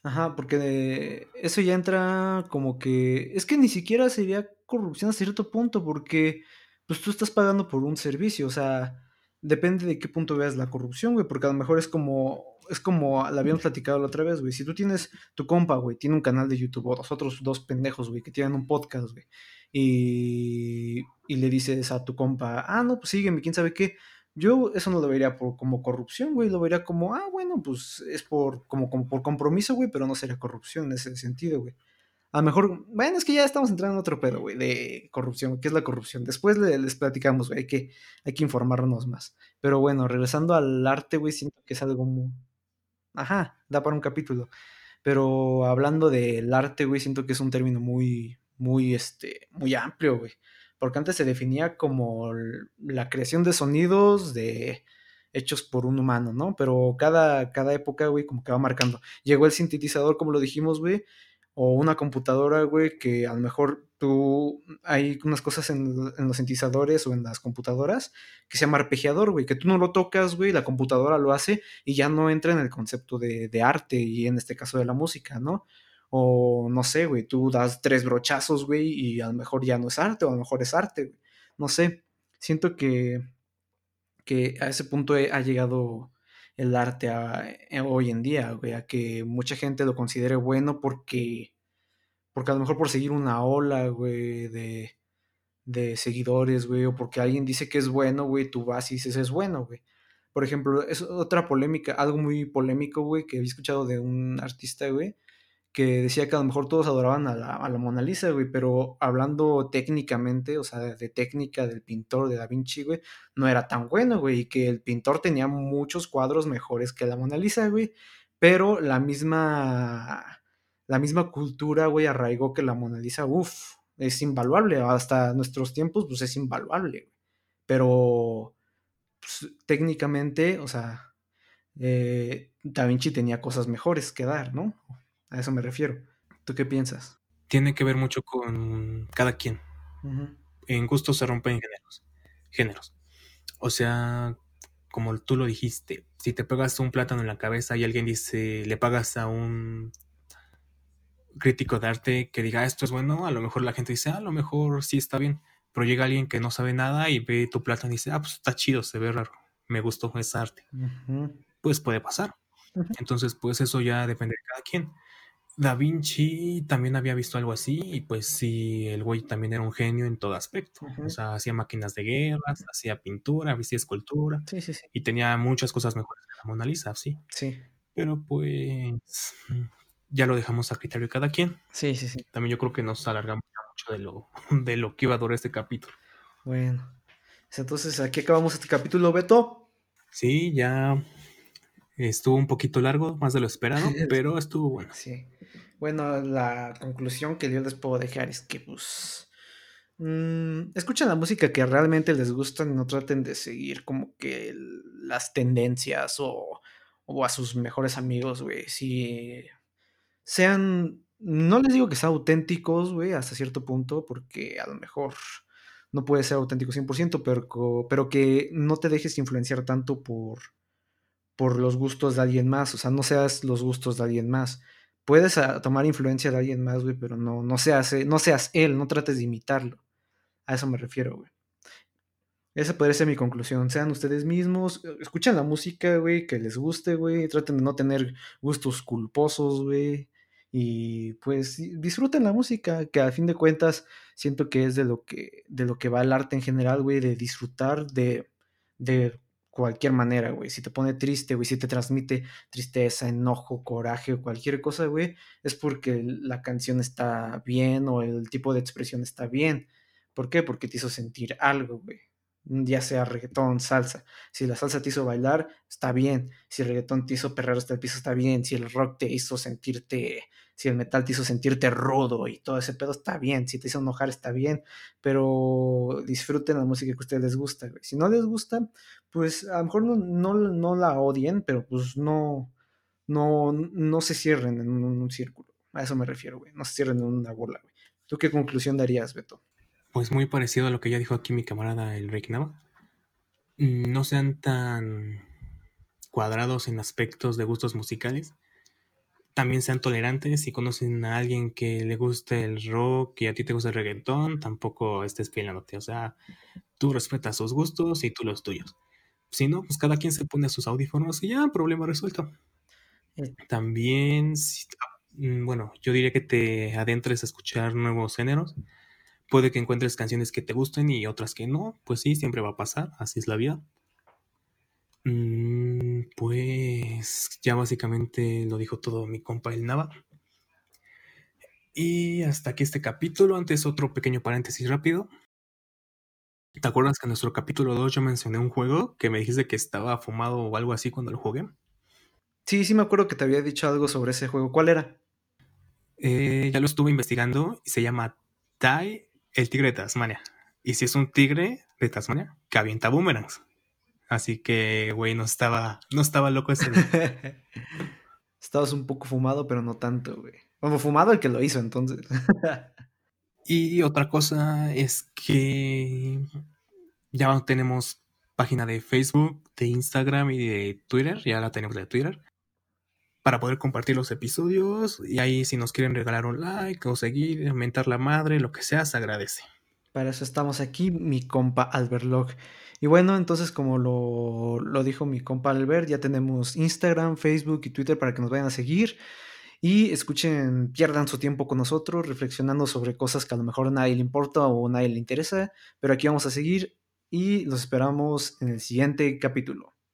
Ajá, porque eso ya entra como que... Es que ni siquiera sería corrupción a cierto punto, porque pues tú estás pagando por un servicio, o sea, depende de qué punto veas la corrupción, güey, porque a lo mejor es como... Es como la habíamos platicado la otra vez, güey. Si tú tienes tu compa, güey, tiene un canal de YouTube, o los otros dos pendejos, güey, que tienen un podcast, güey, y, le dices a tu compa, ah, no, pues sígueme, quién sabe qué. Yo eso no lo vería por, como corrupción, güey, lo vería como, ah, bueno, pues es por, como, como por compromiso, güey, pero no sería corrupción en ese sentido, güey. A lo mejor, bueno, es que ya estamos entrando en otro pedo, güey, de corrupción. ¿Qué es la corrupción? Después les platicamos, güey, hay que, hay que informarnos más. Pero bueno, regresando al arte, güey, siento que es algo muy... Ajá, da para un capítulo. Pero hablando del arte, güey, siento que es un término muy, muy, este, muy amplio, güey. Porque antes se definía como la creación de sonidos de hechos por un humano, ¿no? Pero cada, cada época, güey, como que va marcando. Llegó el sintetizador, como lo dijimos, güey, o una computadora, güey, que a lo mejor tú hay unas cosas en, los sintetizadores o en las computadoras que se llama arpegiador, güey, que tú no lo tocas, güey, la computadora lo hace y ya no entra en el concepto de, de arte y en este caso de la música, ¿no? O no sé, güey, tú das tres brochazos, güey, y a lo mejor ya no es arte, o a lo mejor es arte, güey. No sé, siento que, que a ese punto ha llegado el arte eh, hoy en día, güey, a que mucha gente lo considere bueno porque, porque a lo mejor por seguir una ola, güey, de, de seguidores, güey, o porque alguien dice que es bueno, güey, tú vas y dices es bueno, güey. Por ejemplo, es otra polémica, algo muy polémico, güey, que había escuchado de un artista, güey, que decía que a lo mejor todos adoraban a la, a la Mona Lisa, güey, pero hablando técnicamente, o sea, de, técnica del pintor de Da Vinci, güey, no era tan bueno, güey, y que el pintor tenía muchos cuadros mejores que la Mona Lisa, güey, pero la misma, la misma cultura, güey, arraigó que la Mona Lisa, uff, es invaluable, hasta nuestros tiempos, pues es invaluable, güey, pero pues, técnicamente, o sea, eh, Da Vinci tenía cosas mejores que dar, ¿no? A eso me refiero. ¿Tú qué piensas? Tiene que ver mucho con cada quien. En gusto se rompen géneros. géneros. O sea, como tú lo dijiste, si te pegas un plátano en la cabeza y alguien dice, le pagas a un crítico de arte que diga esto es bueno, a lo mejor la gente dice, a lo mejor sí está bien, pero llega alguien que no sabe nada y ve tu plátano y dice, ah, pues está chido, se ve raro, me gustó esa arte. Pues puede pasar. Entonces, pues eso ya depende de cada quien. Da Vinci también había visto algo así y pues sí, el güey también era un genio en todo aspecto. O sea, hacía máquinas de guerra, hacía pintura, hacía escultura sí, sí, sí. y tenía muchas cosas mejores que la Mona Lisa, sí. Sí. Pero pues ya lo dejamos a criterio de cada quien. Sí, sí, sí. También yo creo que nos alargamos mucho de lo, de lo que iba a durar este capítulo. Bueno, entonces aquí acabamos este capítulo, Beto. Sí, ya estuvo un poquito largo, más de lo esperado, pero estuvo bueno. Sí. Bueno, la conclusión que yo les puedo dejar es que, pues, mmm, escuchen la música que realmente les gusta y no traten de seguir como que las tendencias o, o a sus mejores amigos, güey. Si sean, no les digo que sean auténticos, güey, hasta cierto punto, porque a lo mejor no puede ser auténtico 100%, pero, pero que no te dejes influenciar tanto por, por los gustos de alguien más, o sea, no seas los gustos de alguien más puedes ah, tomar influencia de alguien más, güey, pero no, no, seas, no seas él, no trates de imitarlo. A eso me refiero, güey. Esa podría ser mi conclusión. Sean ustedes mismos, escuchen la música, güey, que les guste, güey. Traten de no tener gustos culposos, güey. Y pues disfruten la música, que a fin de cuentas siento que es de lo que, de lo que va el arte en general, güey, de disfrutar de, de cualquier manera, güey. Si te pone triste, güey, si te transmite tristeza, enojo, coraje o cualquier cosa, güey, es porque la canción está bien o el tipo de expresión está bien. ¿Por qué? Porque te hizo sentir algo, güey. Ya sea reggaetón, salsa. Si la salsa te hizo bailar, está bien. Si el reggaetón te hizo perrar hasta el piso, está bien. Si el rock te hizo sentirte si el metal te hizo sentirte rudo y todo ese pedo está bien, si te hizo enojar está bien, pero disfruten la música que a ustedes les gusta. Si no les gusta, pues a lo mejor no, no, la odien, pero pues no, no, no se cierren en un, círculo. A eso me refiero, güey. No se cierren en una bola, güey. ¿Tú qué conclusión darías, Beto? Pues muy parecido a lo que ya dijo aquí mi camarada el Rick Nava. Mm, no sean tan cuadrados en aspectos de gustos musicales también sean tolerantes. Si conocen a alguien que le guste el rock y a ti te gusta el reggaetón, tampoco estés peleándote. O sea, tú respetas sus gustos y tú los tuyos. Si no, pues cada quien se pone sus audífonos y ya, problema resuelto. También, mm, bueno, yo diría que te adentres a escuchar nuevos géneros. Puede que encuentres canciones que te gusten y otras que no. Pues sí, siempre va a pasar, así es la vida. Mm, pues ya básicamente lo dijo todo mi compa el Nava. Y hasta aquí este capítulo. Antes otro pequeño paréntesis rápido. ¿Te acuerdas que en nuestro capítulo 2 yo mencioné un juego que me dijiste que estaba fumado o algo así cuando lo jugué? Sí, sí me acuerdo que te había dicho algo sobre ese juego. ¿Cuál era? Eh, ya lo estuve investigando y se llama Tai, el tigre de Tasmania. Y si es un tigre de Tasmania, que avienta boomerangs. Así que, güey, no estaba, no estaba loco ese Estabas un poco fumado, pero no tanto, güey. Como fumado el que lo hizo, entonces. y otra cosa es que ya tenemos página de Facebook, de Instagram y de Twitter. Ya la tenemos de Twitter. Para poder compartir los episodios. Y ahí si nos quieren regalar un like o seguir, aumentar la madre, lo que sea, se agradece. Para eso estamos aquí, mi compa Albert Log. Y bueno, entonces como lo, dijo mi compa Albert, ya tenemos Instagram, Facebook y Twitter para que nos vayan a seguir y escuchen, pierdan su tiempo con nosotros reflexionando sobre cosas que a lo mejor a nadie le importa o a nadie le interesa, pero aquí vamos a seguir y los esperamos en el siguiente capítulo.